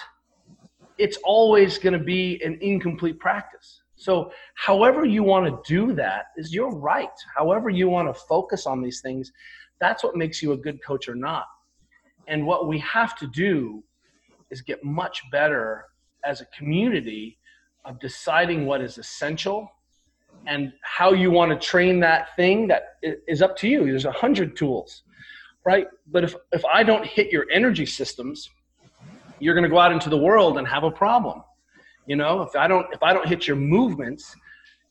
Speaker 1: it's always going to be an incomplete practice. So, however you want to do that is your right. However you want to focus on these things, that's what makes you a good coach or not. And what we have to do is get much better as a community of deciding what is essential and how you want to train that thing that is up to you. There's a hundred tools, right? But if, if I don't hit your energy systems, you're going to go out into the world and have a problem. You know, if I don't if I don't hit your movements,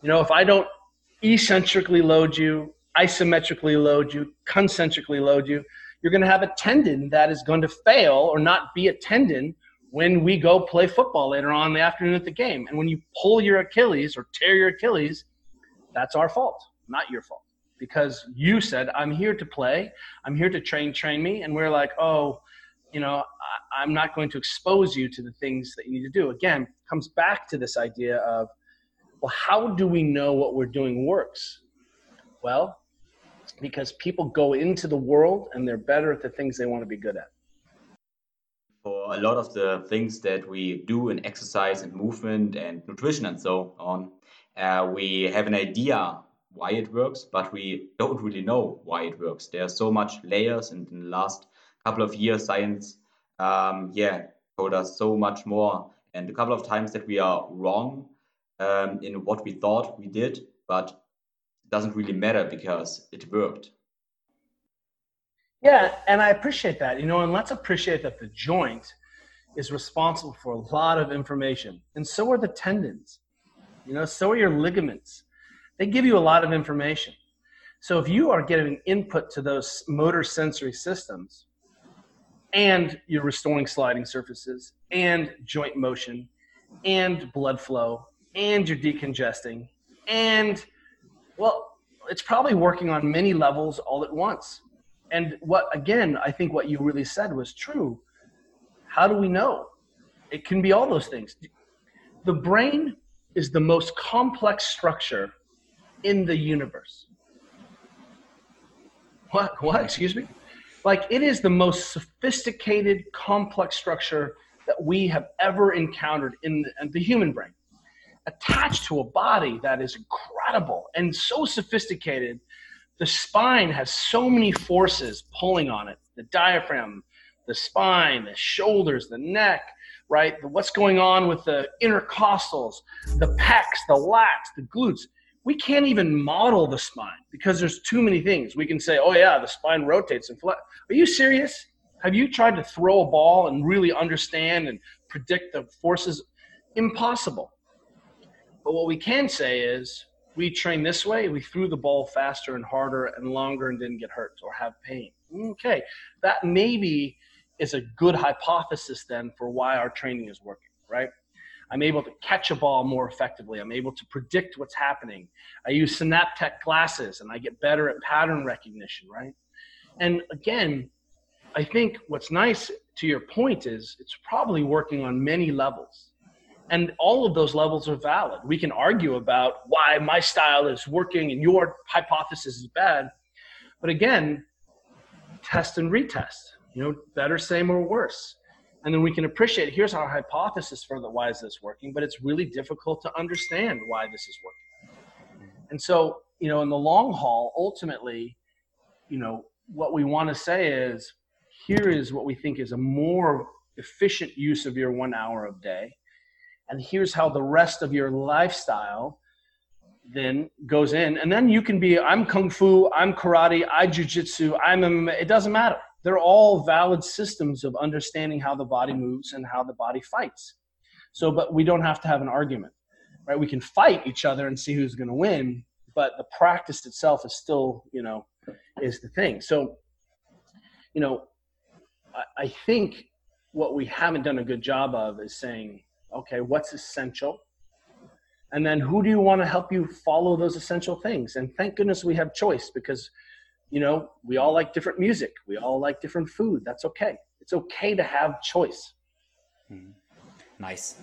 Speaker 1: you know, if I don't eccentrically load you, isometrically load you, concentrically load you, you're going to have a tendon that is going to fail or not be a tendon when we go play football later on in the afternoon at the game. And when you pull your Achilles or tear your Achilles, that's our fault, not your fault. Because you said, I'm here to play, I'm here to train, train me. And we're like, oh, you know, I, am not going to expose you to the things that you need to do. Again, comes back to this idea of, well, how do we know what we're doing works? Well, because people go into the world and they're better at the things they want to be good at.
Speaker 2: For a lot of the things that we do in exercise and movement and nutrition and so on, uh, we have an idea why it works, but we don't really know why it works. There are so much layers, and in the last couple of years, science, um, yeah, told us so much more. And a couple of times that we are wrong um, in what we thought we did, but doesn't really matter because it worked.
Speaker 1: Yeah, and I appreciate that. You know, and let's appreciate that the joint is responsible for a lot of information, and so are the tendons. You know, so are your ligaments. They give you a lot of information. So if you are getting input to those motor sensory systems, and you're restoring sliding surfaces and joint motion and blood flow and you're decongesting and well it's probably working on many levels all at once. And what again i think what you really said was true. How do we know? It can be all those things. The brain is the most complex structure in the universe. What what excuse me? Like it is the most sophisticated, complex structure that we have ever encountered in the, in the human brain, attached to a body that is incredible and so sophisticated. The spine has so many forces pulling on it the diaphragm, the spine, the shoulders, the neck, right? What's going on with the intercostals, the pecs, the lats, the glutes we can't even model the spine because there's too many things. We can say, oh, yeah, the spine rotates and flat. Are you serious? Have you tried to throw a ball and really understand and predict the forces? Impossible. But what we can say is we train this way, we threw the ball faster and harder and longer and didn't get hurt or have pain. Okay, that maybe is a good hypothesis then for why our training is working, right? I'm able to catch a ball more effectively. I'm able to predict what's happening. I use Senaptec glasses and I get better at pattern recognition, right? And again, I think what's nice to your point is it's probably working on many levels. And all of those levels are valid. We can argue about why my style is working and your hypothesis is bad. But again, test and retest, you know, better, same, or worse. And then we can appreciate here's our hypothesis for the why is this working, but it's really difficult to understand why this is working. And so, you know, in the long haul, ultimately, you know, what we want to say is here is what we think is a more efficient use of your one hour of day. And here's how the rest of your lifestyle then goes in. And then you can be, I'm Kung Fu, I'm Karate, I Jiu-Jitsu, I'm, MMA. it doesn't matter. They're all valid systems of understanding how the body moves and how the body fights. So, but we don't have to have an argument, right? We can fight each other and see who's going to win, but the practice itself is still, you know, is the thing. So, you know, I, I think what we haven't done a good job of is saying, okay, what's essential? And then who do you want to help you follow those essential things? And thank goodness we have choice because, you know, we all like different music. We all like different food. That's okay. It's okay to have choice.
Speaker 3: Mm. Nice.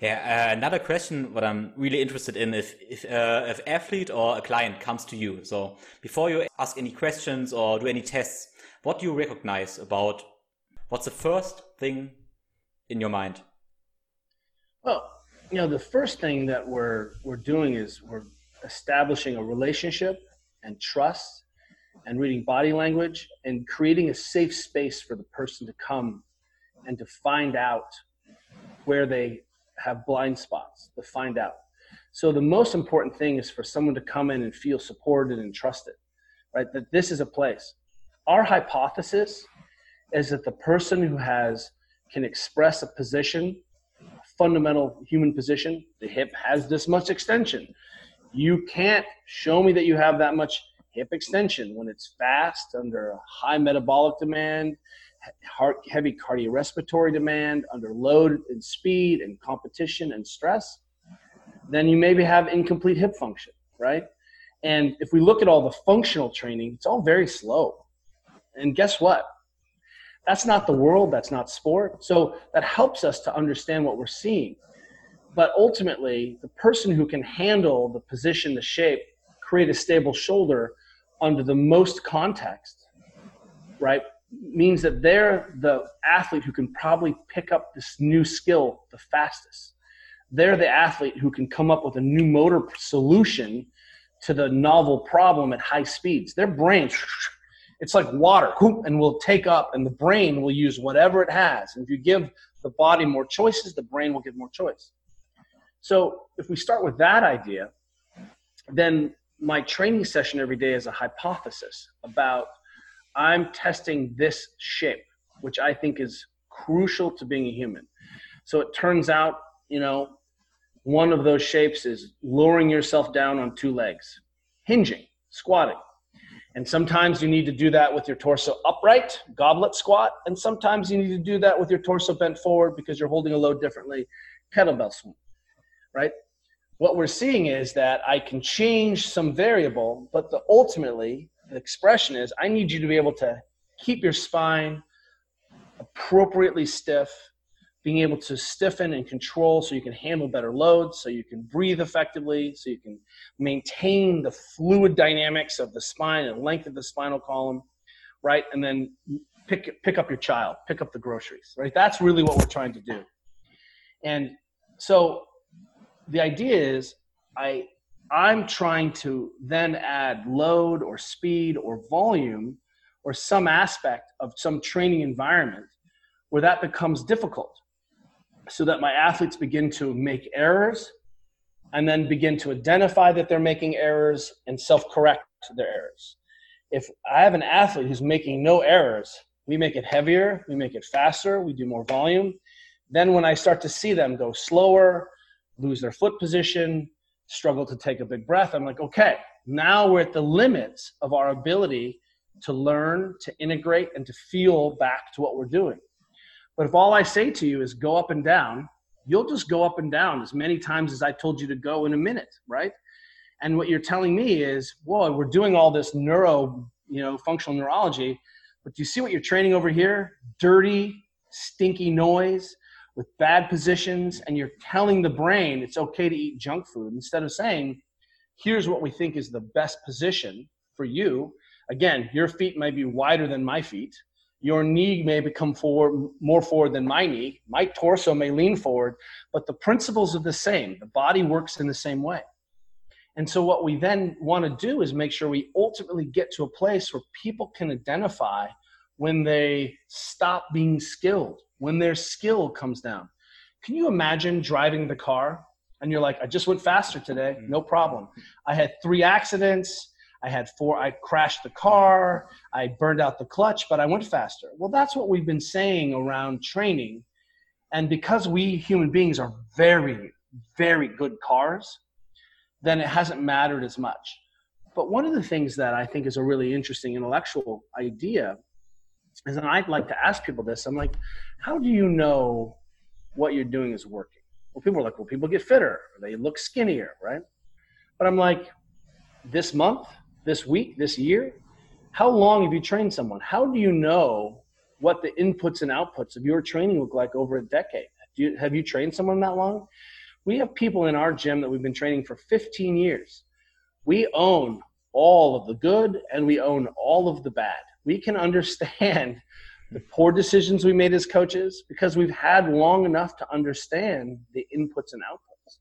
Speaker 3: Yeah. Uh, another question, what I'm really interested in, if if uh, if athlete or a client comes to you, so before you ask any questions or do any tests, what do you recognize about what's the first thing in your mind?
Speaker 1: Well, you know, the first thing that we're we're doing is we're establishing a relationship and trust and reading body language and creating a safe space for the person to come and to find out where they have blind spots to find out. So the most important thing is for someone to come in and feel supported and trusted right? That this is a place. Our hypothesis is that the person who has can express a position fundamental human position. The hip has this much extension. You can't show me that you have that much hip extension when it's fast under high metabolic demand, heart, heavy cardiorespiratory demand, under load and speed and competition and stress. Then you maybe have incomplete hip function, right? And if we look at all the functional training, it's all very slow. And guess what? That's not the world, that's not sport. So that helps us to understand what we're seeing. But ultimately, the person who can handle the position, the shape, create a stable shoulder under the most context, right, means that they're the athlete who can probably pick up this new skill the fastest. They're the athlete who can come up with a new motor solution to the novel problem at high speeds. Their brain it's like water. And will take up and the brain will use whatever it has. And if you give the body more choices the brain will give more choice. So if we start with that idea then my training session every day is a hypothesis about i'm testing this shape which i think is crucial to being a human. So it turns out you know one of those shapes is lowering yourself down on two legs. Hinging squatting and sometimes you need to do that with your torso upright, goblet squat. And sometimes you need to do that with your torso bent forward because you're holding a load differently, kettlebell swing, right? What we're seeing is that I can change some variable, but the ultimately the expression is I need you to be able to keep your spine appropriately stiff being able to stiffen and control so you can handle better loads, so you can breathe effectively, so you can maintain the fluid dynamics of the spine and length of the spinal column, right? And then pick pick up your child, pick up the groceries, right? That's really what we're trying to do. And so the idea is I I'm trying to then add load or speed or volume or some aspect of some training environment where that becomes difficult so that my athletes begin to make errors and then begin to identify that they're making errors and self correct their errors. If I have an athlete who's making no errors, we make it heavier, we make it faster, we do more volume. Then, when I start to see them go slower, lose their foot position, struggle to take a big breath, I'm like, okay, now we're at the limits of our ability to learn, to integrate, and to feel back to what we're doing. But if all I say to you is go up and down, you'll just go up and down as many times as I told you to go in a minute, right? And what you're telling me is, whoa, we're doing all this neuro, you know, functional neurology, but do you see what you're training over here? Dirty, stinky noise, with bad positions and you're telling the brain it's okay to eat junk food instead of saying, here's what we think is the best position for you. Again, your feet might be wider than my feet. Your knee may become forward, more forward than my knee. My torso may lean forward, but the principles are the same. The body works in the same way. And so, what we then want to do is make sure we ultimately get to a place where people can identify when they stop being skilled, when their skill comes down. Can you imagine driving the car and you're like, I just went faster today, mm-hmm. no problem. I had three accidents. I had four, I crashed the car, I burned out the clutch, but I went faster. Well, that's what we've been saying around training. And because we human beings are very, very good cars, then it hasn't mattered as much. But one of the things that I think is a really interesting intellectual idea is, and I'd like to ask people this I'm like, how do you know what you're doing is working? Well, people are like, well, people get fitter, they look skinnier, right? But I'm like, this month, this week, this year, how long have you trained someone? How do you know what the inputs and outputs of your training look like over a decade? You, have you trained someone that long? We have people in our gym that we've been training for 15 years. We own all of the good and we own all of the bad. We can understand [LAUGHS] the poor decisions we made as coaches because we've had long enough to understand the inputs and outputs.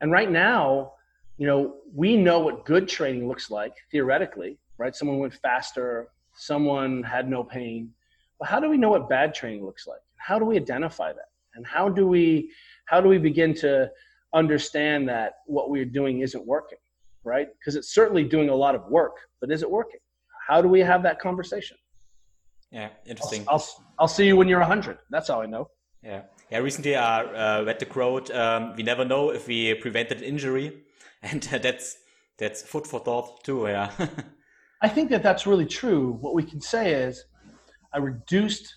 Speaker 1: And right now, you know, we know what good training looks like theoretically, right? Someone went faster, someone had no pain. But how do we know what bad training looks like? How do we identify that? And how do we how do we begin to understand that what we're doing isn't working, right? Because it's certainly doing a lot of work, but is it working? How do we have that conversation?
Speaker 3: Yeah, interesting.
Speaker 1: I'll, I'll, I'll see you when you're 100. That's how I know.
Speaker 3: Yeah. Yeah, recently I uh, read the quote, um, we never know if we prevented injury. And uh, that's, that's food for thought too, yeah. [LAUGHS]
Speaker 1: I think that that's really true. What we can say is I reduced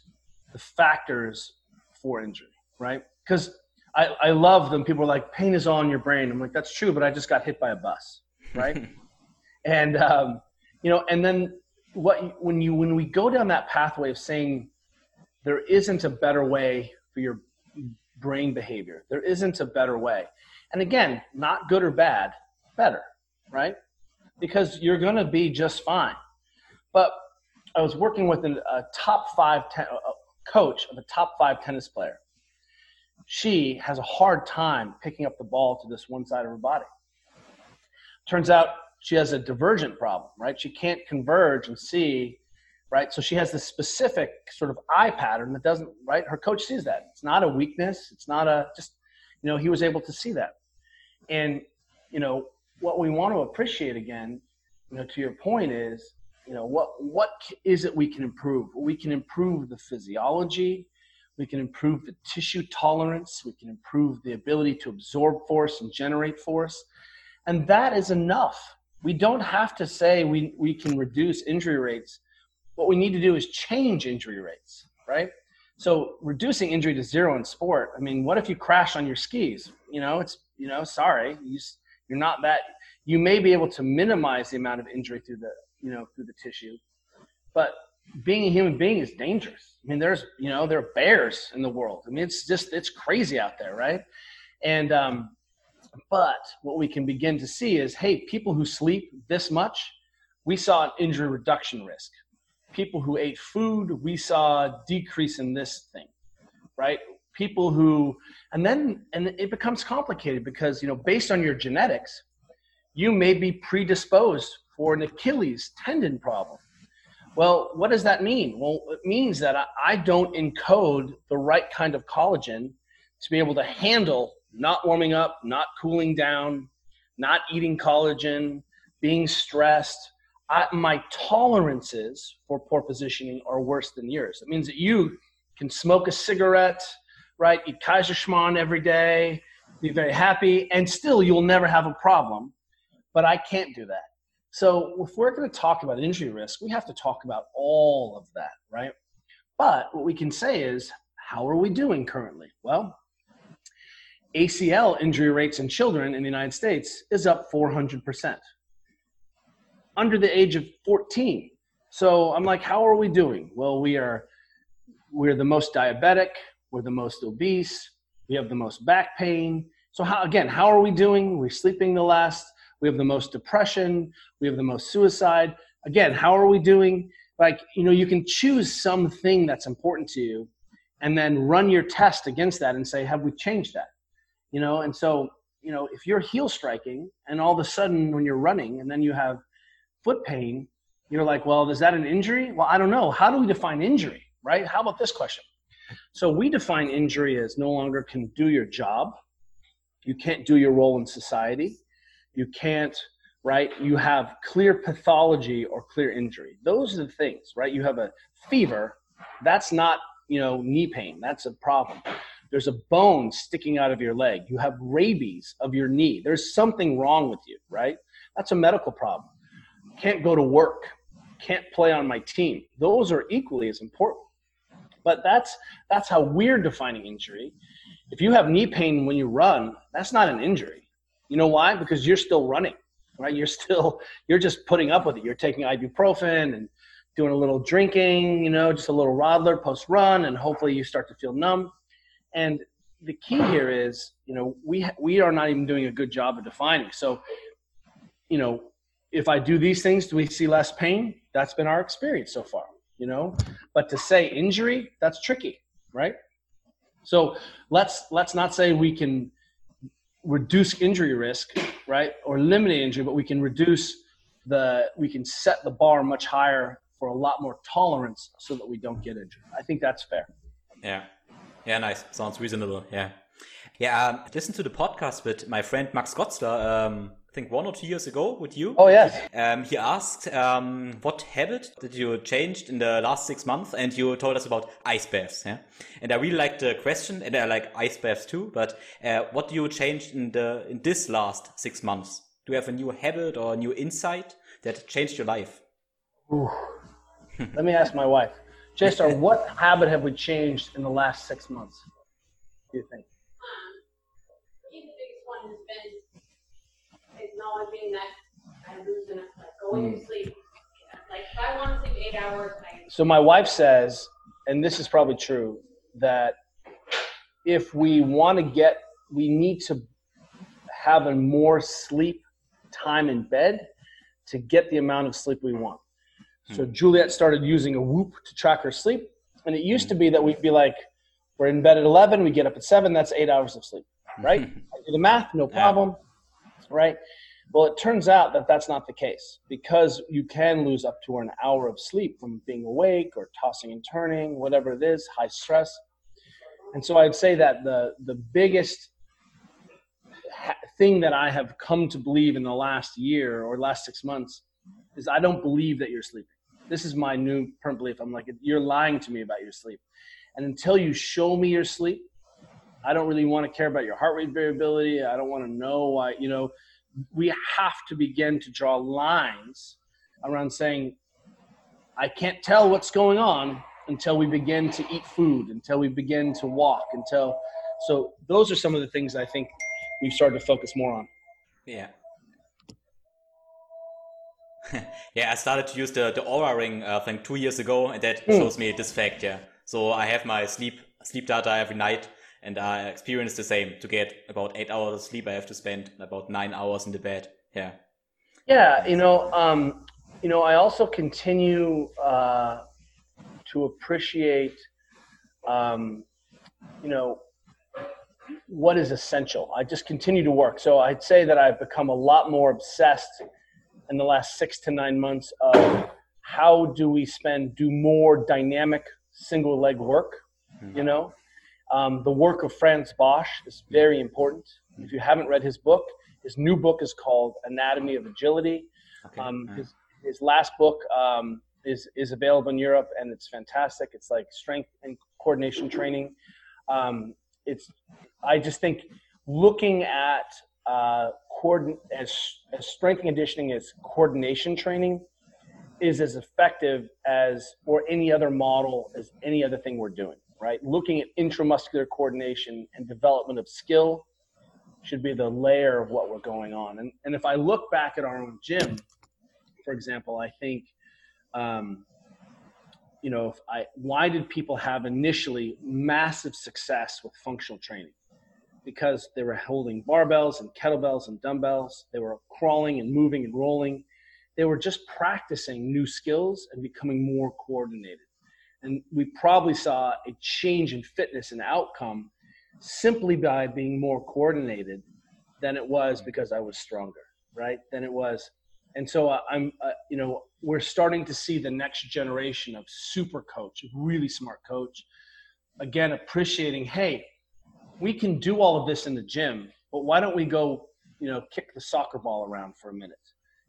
Speaker 1: the factors for injury, right? Because I, I love them. People are like, pain is all in your brain. I'm like, that's true, but I just got hit by a bus, right? [LAUGHS] and um, you know, and then what when you when we go down that pathway of saying there isn't a better way for your brain behavior, there isn't a better way. And again, not good or bad, better, right? Because you're going to be just fine. But I was working with a top five ten, a coach of a top five tennis player she has a hard time picking up the ball to this one side of her body. Turns out she has a divergent problem, right? She can't converge and see, right? So she has this specific sort of eye pattern that doesn't, right? Her coach sees that. It's not a weakness. It's not a just, you know, he was able to see that. And, you know, what we want to appreciate again, you know, to your point is, you know, what what is it we can improve? We can improve the physiology, we can improve the tissue tolerance. We can improve the ability to absorb force and generate force. And that is enough. We don't have to say we, we can reduce injury rates. What we need to do is change injury rates, right? So reducing injury to zero in sport. I mean, what if you crash on your skis? You know, it's you know, sorry, you, you're not that. You may be able to minimize the amount of injury through the you know through the tissue, but being a human being is dangerous. I mean, there's, you know, there are bears in the world. I mean, it's just, it's crazy out there, right? And, um, but what we can begin to see is, hey, people who sleep this much, we saw an injury reduction risk. People who ate food, we saw a decrease in this thing, right? People who, and then, and it becomes complicated because, you know, based on your genetics, you may be predisposed for an Achilles tendon problem well, what does that mean? Well, it means that I don't encode the right kind of collagen to be able to handle not warming up, not cooling down, not eating collagen, being stressed. I, my tolerances for poor positioning are worse than yours. It means that you can smoke a cigarette, right? Eat Kaiserschmarrn every day, be very happy, and still you'll never have a problem. But I can't do that. So if we're going to talk about injury risk, we have to talk about all of that, right? But what we can say is, how are we doing currently? Well, ACL injury rates in children in the United States is up 400%. Under the age of 14. So I'm like, how are we doing? Well, we are we're the most diabetic, we're the most obese, we have the most back pain. So how again, how are we doing? We're sleeping the last, we have the most depression, we have the most suicide. Again, how are we doing? Like, you know, you can choose something that's important to you and then run your test against that and say, have we changed that? You know, and so, you know, if you're heel striking and all of a sudden when you're running and then you have foot pain, you're like, well, is that an injury? Well, I don't know. How do we define injury, right? How about this question? So we define injury as no longer can do your job. You can't do your role in society. You can't, right? You have clear pathology or clear injury. Those are the things, right? You have a fever. That's not, you know, knee pain. That's a problem. There's a bone sticking out of your leg. You have rabies of your knee. There's something wrong with you, right? That's a medical problem. Can't go to work. Can't play on my team. Those are equally as important. But that's that's how we're defining injury. If you have knee pain when you run, that's not an injury. You know why? Because you're still running, right? You're still you're just putting up with it. You're taking ibuprofen and doing a little drinking, you know, just a little radler post run, and hopefully you start to feel numb. And the key here is, you know, we we are not even doing a good job of defining. So, you know, if I do these things, do we see less pain? That's been our experience so far you know? But to say injury that's tricky right? So let's let's not say we can reduce injury risk right or eliminate injury but we can reduce the we can set the bar much higher for a lot more tolerance so that we don't get injured. I think that's fair.
Speaker 3: Yeah. Yeah nice. Sounds reasonable. Yeah. Yeah um, listen to the podcast with my friend max Gotzler, um, I think one or two years ago with you.
Speaker 1: Oh yes.
Speaker 3: Um, he asked, um, "What habit did you changed in the last six months?" And you told us about ice baths. Yeah, and I really liked the question, and I like ice baths too. But uh, what do you change in the in this last six months? Do you have a new habit or a new insight that changed your life? [LAUGHS]
Speaker 1: Let me ask my wife, Jester. [LAUGHS] what habit have we changed in the last six months? Do you think?
Speaker 4: Acknowledging that I'm losing, like going to hmm. sleep. Like if I want to sleep eight hours, I.
Speaker 1: So my wife says, and this is probably true, that if we want to get, we need to have a more sleep time in bed to get the amount of sleep we want. So hmm. Juliet started using a Whoop to track her sleep, and it used to be that we'd be like, we're in bed at 11, we get up at 7, that's eight hours of sleep, right? [LAUGHS] I do the math, no problem, right? Well, it turns out that that's not the case because you can lose up to an hour of sleep from being awake or tossing and turning, whatever it is, high stress. And so I'd say that the the biggest thing that I have come to believe in the last year or last six months is I don't believe that you're sleeping. This is my new permanent belief. I'm like, you're lying to me about your sleep. And until you show me your sleep, I don't really want to care about your heart rate variability. I don't want to know why, you know, we have to begin to draw lines around saying, I can't tell what's going on until we begin to eat food, until we begin to walk, until. So those are some of the things I think we've started to focus more on.
Speaker 3: Yeah. [LAUGHS] yeah, I started to use the, the Oura ring, uh, I think, two years ago, and that mm. shows me this fact. Yeah, so I have my sleep sleep data every night, and I experience the same. To get about eight hours of sleep, I have to spend about nine hours in the bed. Yeah.
Speaker 1: Yeah, you know, um, you know, I also continue uh, to appreciate, um, you know, what is essential. I just continue to work. So I'd say that I've become a lot more obsessed in the last six to nine months of how do we spend, do more dynamic single leg work, mm-hmm. you know, um, the work of Frans Bosch is very important. If you haven't read his book, his new book is called Anatomy of Agility. Okay. Um, his, his last book um, is, is available in Europe and it's fantastic. It's like strength and coordination training. Um, it's, I just think looking at uh, coordin- as, as strength and conditioning as coordination training is as effective as or any other model as any other thing we're doing right? Looking at intramuscular coordination and development of skill should be the layer of what we're going on. And, and if I look back at our own gym, for example, I think, um, you know, if I, why did people have initially massive success with functional training? Because they were holding barbells and kettlebells and dumbbells. They were crawling and moving and rolling. They were just practicing new skills and becoming more coordinated. And we probably saw a change in fitness and outcome simply by being more coordinated than it was because I was stronger, right? Than it was. And so uh, I'm, uh, you know, we're starting to see the next generation of super coach, really smart coach, again, appreciating, hey, we can do all of this in the gym, but why don't we go, you know, kick the soccer ball around for a minute?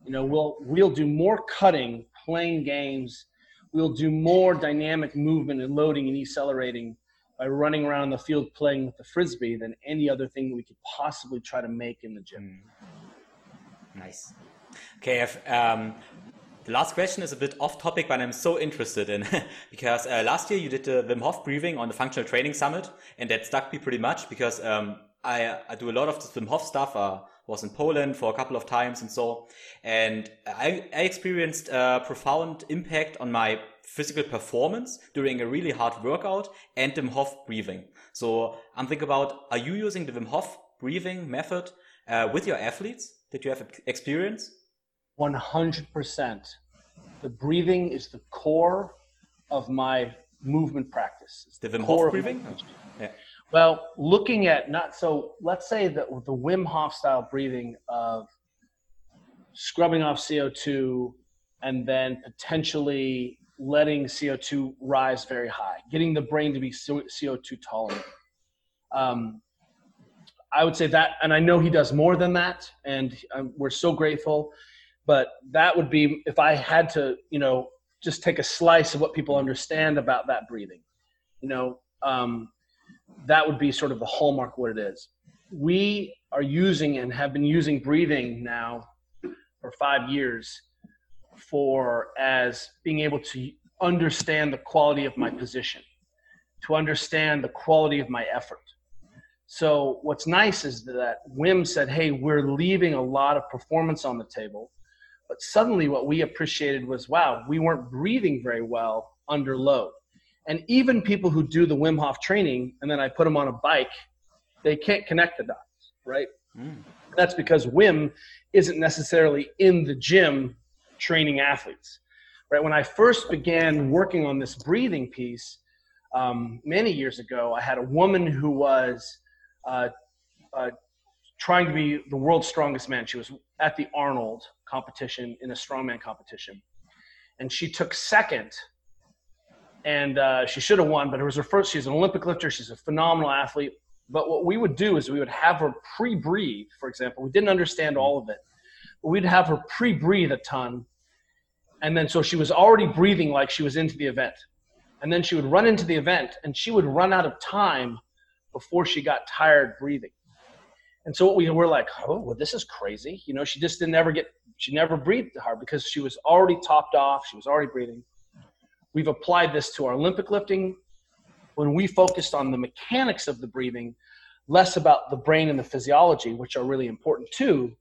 Speaker 1: You know, we'll, we'll do more cutting, playing games. We'll do more dynamic movement and loading and decelerating by running around the field playing with the frisbee than any other thing we could possibly try to make in the gym.
Speaker 3: Mm. Nice. Okay, um, the last question is a bit off topic, but I'm so interested in [LAUGHS] because uh, last year you did the Wim Hof breathing on the Functional Training Summit, and that stuck me pretty much because um, I, I, do a lot of the Wim Hof stuff. I was in Poland for a couple of times and so, and I, I experienced a profound impact on my physical performance during a really hard workout and Wim Hof breathing. So I'm thinking about, are you using the Wim Hof breathing method uh, with your athletes? Did you have experience?
Speaker 1: 100%. The breathing is the core of my movement practice.
Speaker 3: It's the Wim Hof breathing?
Speaker 1: Well, looking at not so, let's say that the Wim Hof style breathing of scrubbing off CO2 and then potentially letting CO2 rise very high, getting the brain to be CO2 tolerant. Um, I would say that, and I know he does more than that, and um, we're so grateful. But that would be if I had to, you know, just take a slice of what people understand about that breathing. You know, um, that would be sort of the hallmark what it is. We are using and have been using breathing now for five years for as being able to understand the quality of my position, to understand the quality of my effort. So what's nice is that Wim said, "Hey, we're leaving a lot of performance on the table." But suddenly what we appreciated was, wow, we weren't breathing very well under load. And even people who do the Wim Hof training and then I put them on a bike, they can't connect the dots, right? Mm. That's because Wim isn't necessarily in the gym training athletes. Right? When I first began working on this breathing piece um, many years ago, I had a woman who was uh, uh, trying to be the world's strongest man. She was at the Arnold competition in a strongman competition, and she took second. And uh, she should have won, but it was her first. She's an Olympic lifter. She's a phenomenal athlete. But what we would do is we would have her pre-breathe, for example. We didn't understand all of it, but we'd have her pre-breathe a ton and then so she was already breathing like she was into the event. And then she would run into the event and she would run out of time before she got tired breathing. And so we were like, oh, well, this is crazy. You know, she just didn't ever get, she never breathed hard because she was already topped off. She was already breathing. We've applied this to our Olympic lifting when we focused on the mechanics of the breathing, less about the brain and the physiology, which are really important too,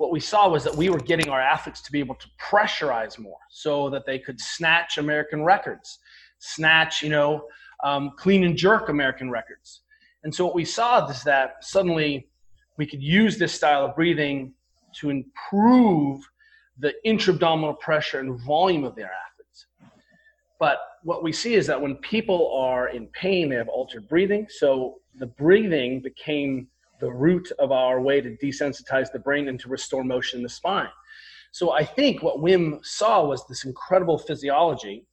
Speaker 1: what we saw was that we were getting our athletes to be able to pressurize more so that they could snatch American records, snatch, you know, um, clean and jerk American records. And so what we saw is that suddenly we could use this style of breathing to improve the intra-abdominal pressure and volume of their athletes. But what we see is that when people are in pain, they have altered breathing. So the breathing became the root of our way to desensitize the brain and to restore motion in the spine. So I think what Wim saw was this incredible physiology,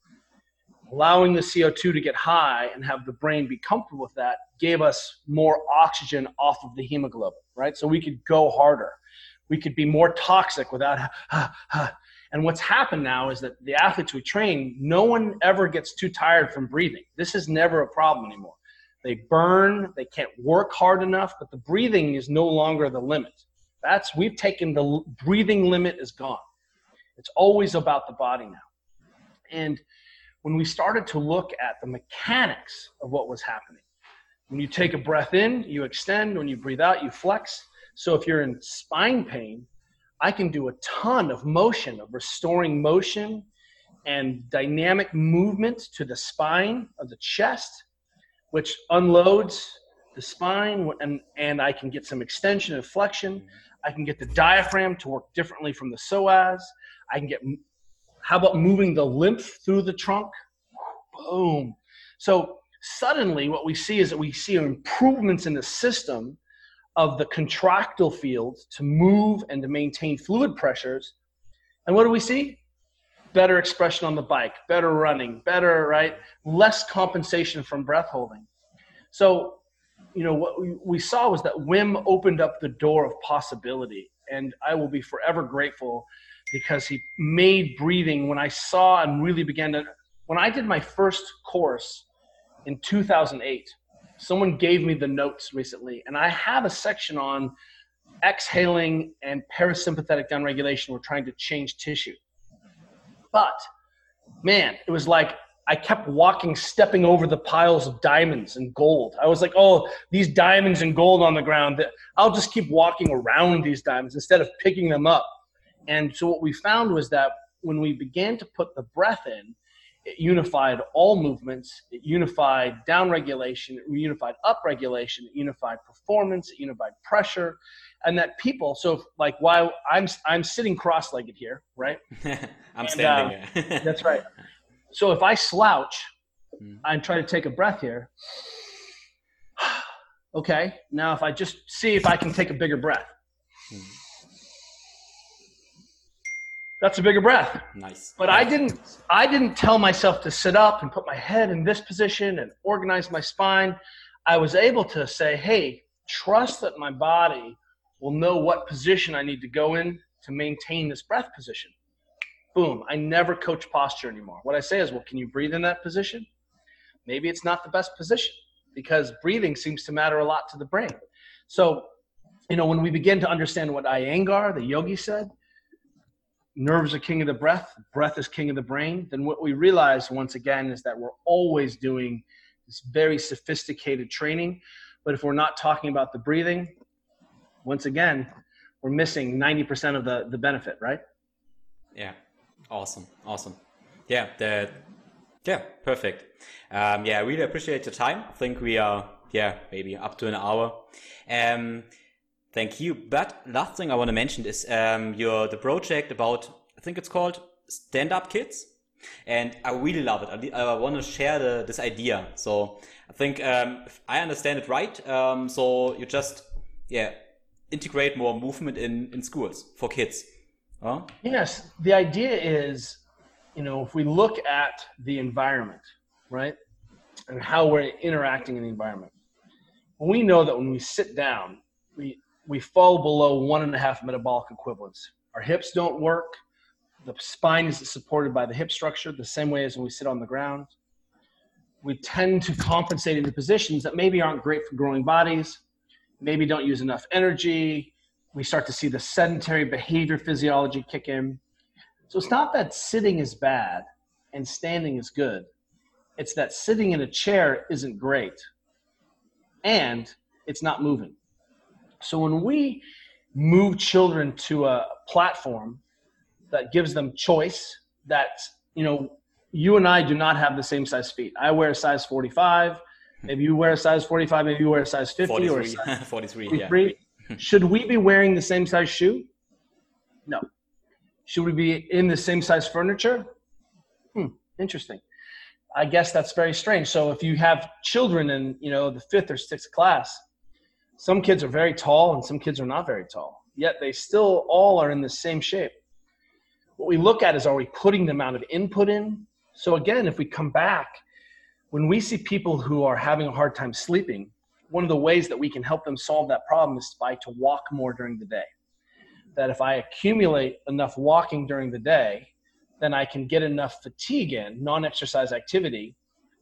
Speaker 1: allowing the CO2 to get high and have the brain be comfortable with that gave us more oxygen off of the hemoglobin, right? So we could go harder. We could be more toxic without, and what's happened now is that the athletes we train, no one ever gets too tired from breathing. This is never a problem anymore. They burn, they can't work hard enough, but the breathing is no longer the limit. That's we've taken the breathing limit is gone. It's always about the body now. And when we started to look at the mechanics of what was happening, when you take a breath in, you extend. When you breathe out, you flex. So if you're in spine pain, I can do a ton of motion, of restoring motion and dynamic movement to the spine of the chest, which unloads the spine, and, and I can get some extension and flexion. I can get the diaphragm to work differently from the psoas. I can get, how about moving the lymph through the trunk? Boom. So suddenly, what we see is that we see improvements in the system of the contractile field to move and to maintain fluid pressures. And what do we see? Better expression on the bike, better running, better, right? Less compensation from breath holding. So, you know, what we saw was that Wim opened up the door of possibility. And I will be forever grateful because he made breathing when I saw and really began to, when I did my first course in 2008, someone gave me the notes recently, and I have a section on exhaling and parasympathetic downregulation. We're trying to change tissue. But man, it was like I kept walking, stepping over the piles of diamonds and gold. I was like, oh, these diamonds and gold on the ground. I'll just keep walking around these diamonds instead of picking them up. And so what we found was that when we began to put the breath in, it unified all movements, it unified down regulation, it unified up regulation, it unified performance, it unified pressure, and that people. So, like, while I'm I'm sitting cross-legged here, right? [LAUGHS]
Speaker 3: I'm
Speaker 1: And,
Speaker 3: standing.
Speaker 1: uh, [LAUGHS] That's right. So if I slouch
Speaker 3: Mm.
Speaker 1: and try to take a breath here, [SIGHS] okay. Now if I just see if I can take a bigger breath,
Speaker 3: Mm.
Speaker 1: That's a bigger breath.
Speaker 3: nice.
Speaker 1: But I didn't I didn't tell myself to sit up and put my head in this position and organize my spine. I was able to say, "Hey, trust that my body will know what position I need to go in to maintain this breath position." Boom, I never coach posture anymore. What I say is, "Well, can you breathe in that position?" Maybe it's not the best position because breathing seems to matter a lot to the brain. So, you know, when we begin to understand what Iyengar, the yogi said, nerves are king of the breath, breath is king of the brain, then what we realize once again is that we're always doing this very sophisticated training. But if we're not talking about the breathing, once again, we're missing 90% of the, the benefit, right?
Speaker 3: Yeah. Awesome. Awesome. Yeah. The, yeah. Perfect. Um, yeah. I really appreciate your time. I think we are, yeah, maybe up to an hour. Um, thank you. But last thing I want to mention is, um, your, the project about, I think it's called Stand Up Kids. And I really love it. I, I want to share the, this idea. So I think, um, if I understand it right, um, so you just, yeah, integrate more movement in, in schools for kids. Huh?
Speaker 1: Yes, the idea is, you know, if we look at the environment, right, and how we're interacting in the environment, we know that when we sit down, we we fall below one and a half metabolic equivalents. Our hips don't work. The spine isn't supported by the hip structure the same way as when we sit on the ground. We tend to compensate into positions that maybe aren't great for growing bodies, maybe don't use enough energy, we start to see the sedentary behavior physiology kick in. So it's not that sitting is bad and standing is good. It's that sitting in a chair isn't great and it's not moving. So when we move children to a platform that gives them choice, that, you know, you and I do not have the same size feet. I wear a size 45. Maybe you wear a size 45. Maybe you wear a size 50 or a
Speaker 3: 43.
Speaker 1: size [LAUGHS]
Speaker 3: 43, yeah.
Speaker 1: 43. Should we be wearing the same size shoe? No. Should we be in the same size furniture? Hmm, interesting. I guess that's very strange. So if you have children in, you know, the fifth or sixth class, some kids are very tall and some kids are not very tall. Yet they still all are in the same shape. What we look at is are we putting the amount of input in? So again, if we come back, when we see people who are having a hard time sleeping, one of the ways that we can help them solve that problem is by to walk more during the day. That if I accumulate enough walking during the day, then I can get enough fatigue in, non-exercise activity,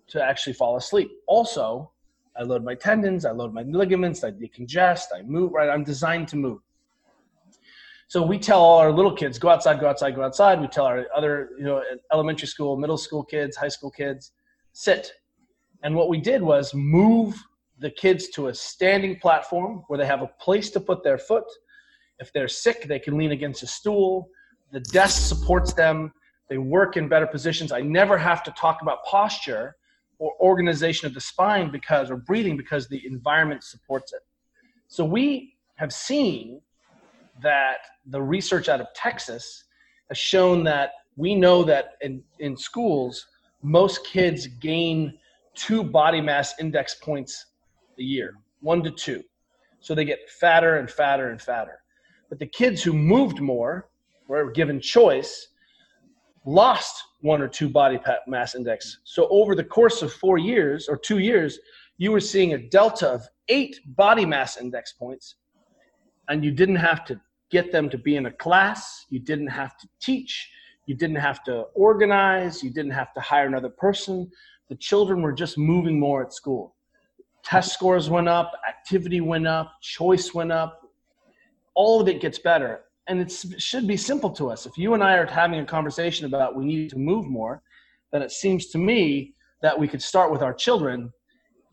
Speaker 1: to actually fall asleep. Also, I load my tendons, I load my ligaments, I decongest, I move, right? I'm designed to move. So we tell all our little kids, go outside, go outside, go outside. We tell our other, you know, elementary school, middle school kids, high school kids, sit. And what we did was move the kids to a standing platform where they have a place to put their foot. If they're sick, they can lean against a stool. The desk supports them. They work in better positions. I never have to talk about posture or organization of the spine because, or breathing because the environment supports it. So we have seen that the research out of Texas has shown that we know that in, in schools, most kids gain two body mass index points a year, one to two. So they get fatter and fatter and fatter. But the kids who moved more, were given choice, lost one or two body mass index. So over the course of four years or two years, you were seeing a delta of eight body mass index points, and you didn't have to get them to be in a class, you didn't have to teach, you didn't have to organize, you didn't have to hire another person. The children were just moving more at school. Test scores went up, activity went up, choice went up. All of it gets better. And it should be simple to us. If you and I are having a conversation about we need to move more, then it seems to me that we could start with our children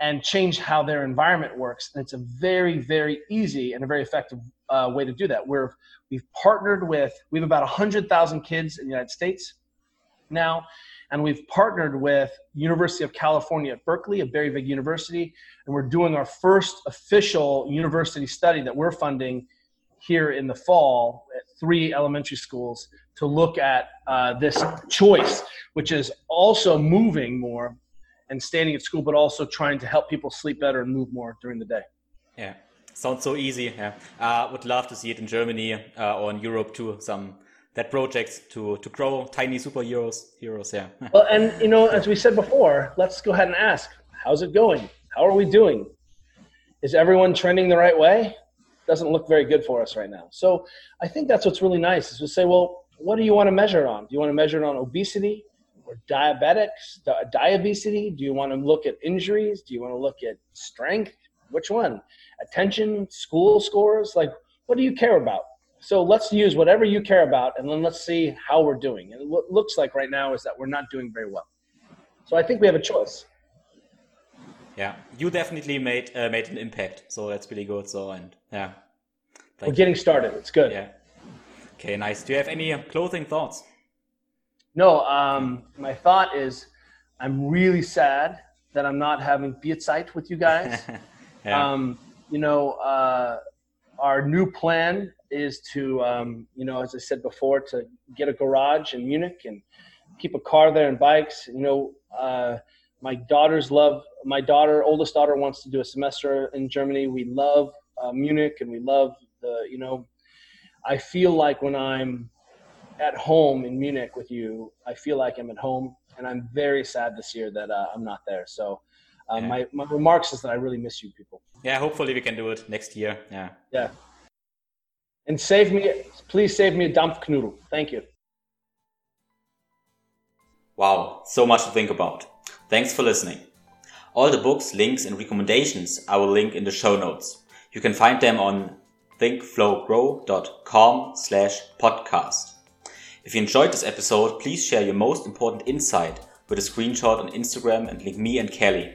Speaker 1: and change how their environment works. And it's a very, very easy and a very effective uh, way to do that. We're, we've partnered with, we have about 100,000 kids in the United States now, and we've partnered with University of California at Berkeley, a very big university, and we're doing our first official university study that we're funding here in the fall at three elementary schools to look at uh, this choice, which is also moving more and standing at school, but also trying to help people sleep better and move more during the day.
Speaker 3: Yeah. Sounds so easy. Yeah, uh, would love to see it in Germany uh, or in Europe too. Some that projects to to grow tiny superheroes heroes. Yeah. [LAUGHS]
Speaker 1: well, and you know, as we said before, let's go ahead and ask, how's it going? How are we doing? Is everyone trending the right way? Doesn't look very good for us right now. So I think that's what's really nice is to say, well, what do you want to measure it on? Do you want to measure it on obesity or diabetics, di- diabetes? Do you want to look at injuries? Do you want to look at strength? Which one? Attention, school scores? Like, what do you care about? So let's use whatever you care about, and then let's see how we're doing. And what looks like right now is that we're not doing very well. So I think we have a choice.
Speaker 3: Yeah, you definitely made uh, made an impact. So that's really good. So and yeah,
Speaker 1: Thank we're getting started. It's good.
Speaker 3: Yeah. Okay, nice. Do you have any closing thoughts?
Speaker 1: No. Um, my thought is, I'm really sad that I'm not having Bierzeit with you guys. [LAUGHS] Yeah. Um, you know, uh, our new plan is to, um, you know, as I said before, to get a garage in Munich and keep a car there and bikes. You know, uh, my daughters love my daughter, oldest daughter, wants to do a semester in Germany. We love uh, Munich and we love the, you know, I feel like when I'm at home in Munich with you, I feel like I'm at home, and I'm very sad this year that uh, I'm not there. So um, yeah. my, my remarks is that I really miss you people.
Speaker 3: Yeah, hopefully we can do it next year. Yeah.
Speaker 1: Yeah. And save me, please save me a Dampfknudel. Thank you.
Speaker 2: Wow, so much to think about. Thanks for listening. All the books, links, and recommendations I will link in the show notes. You can find them on thinkflowgrow.com slash podcast. If you enjoyed this episode, please share your most important insight with a screenshot on Instagram and link me and Kelly.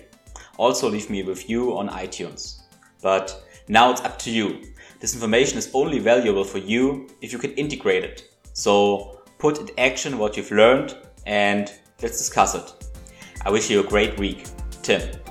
Speaker 2: Also leave me a review on iTunes. But now it's up to you. This information is only valuable for you if you can integrate it. So put in action what you've learned and let's discuss it. I wish you a great week. Tim.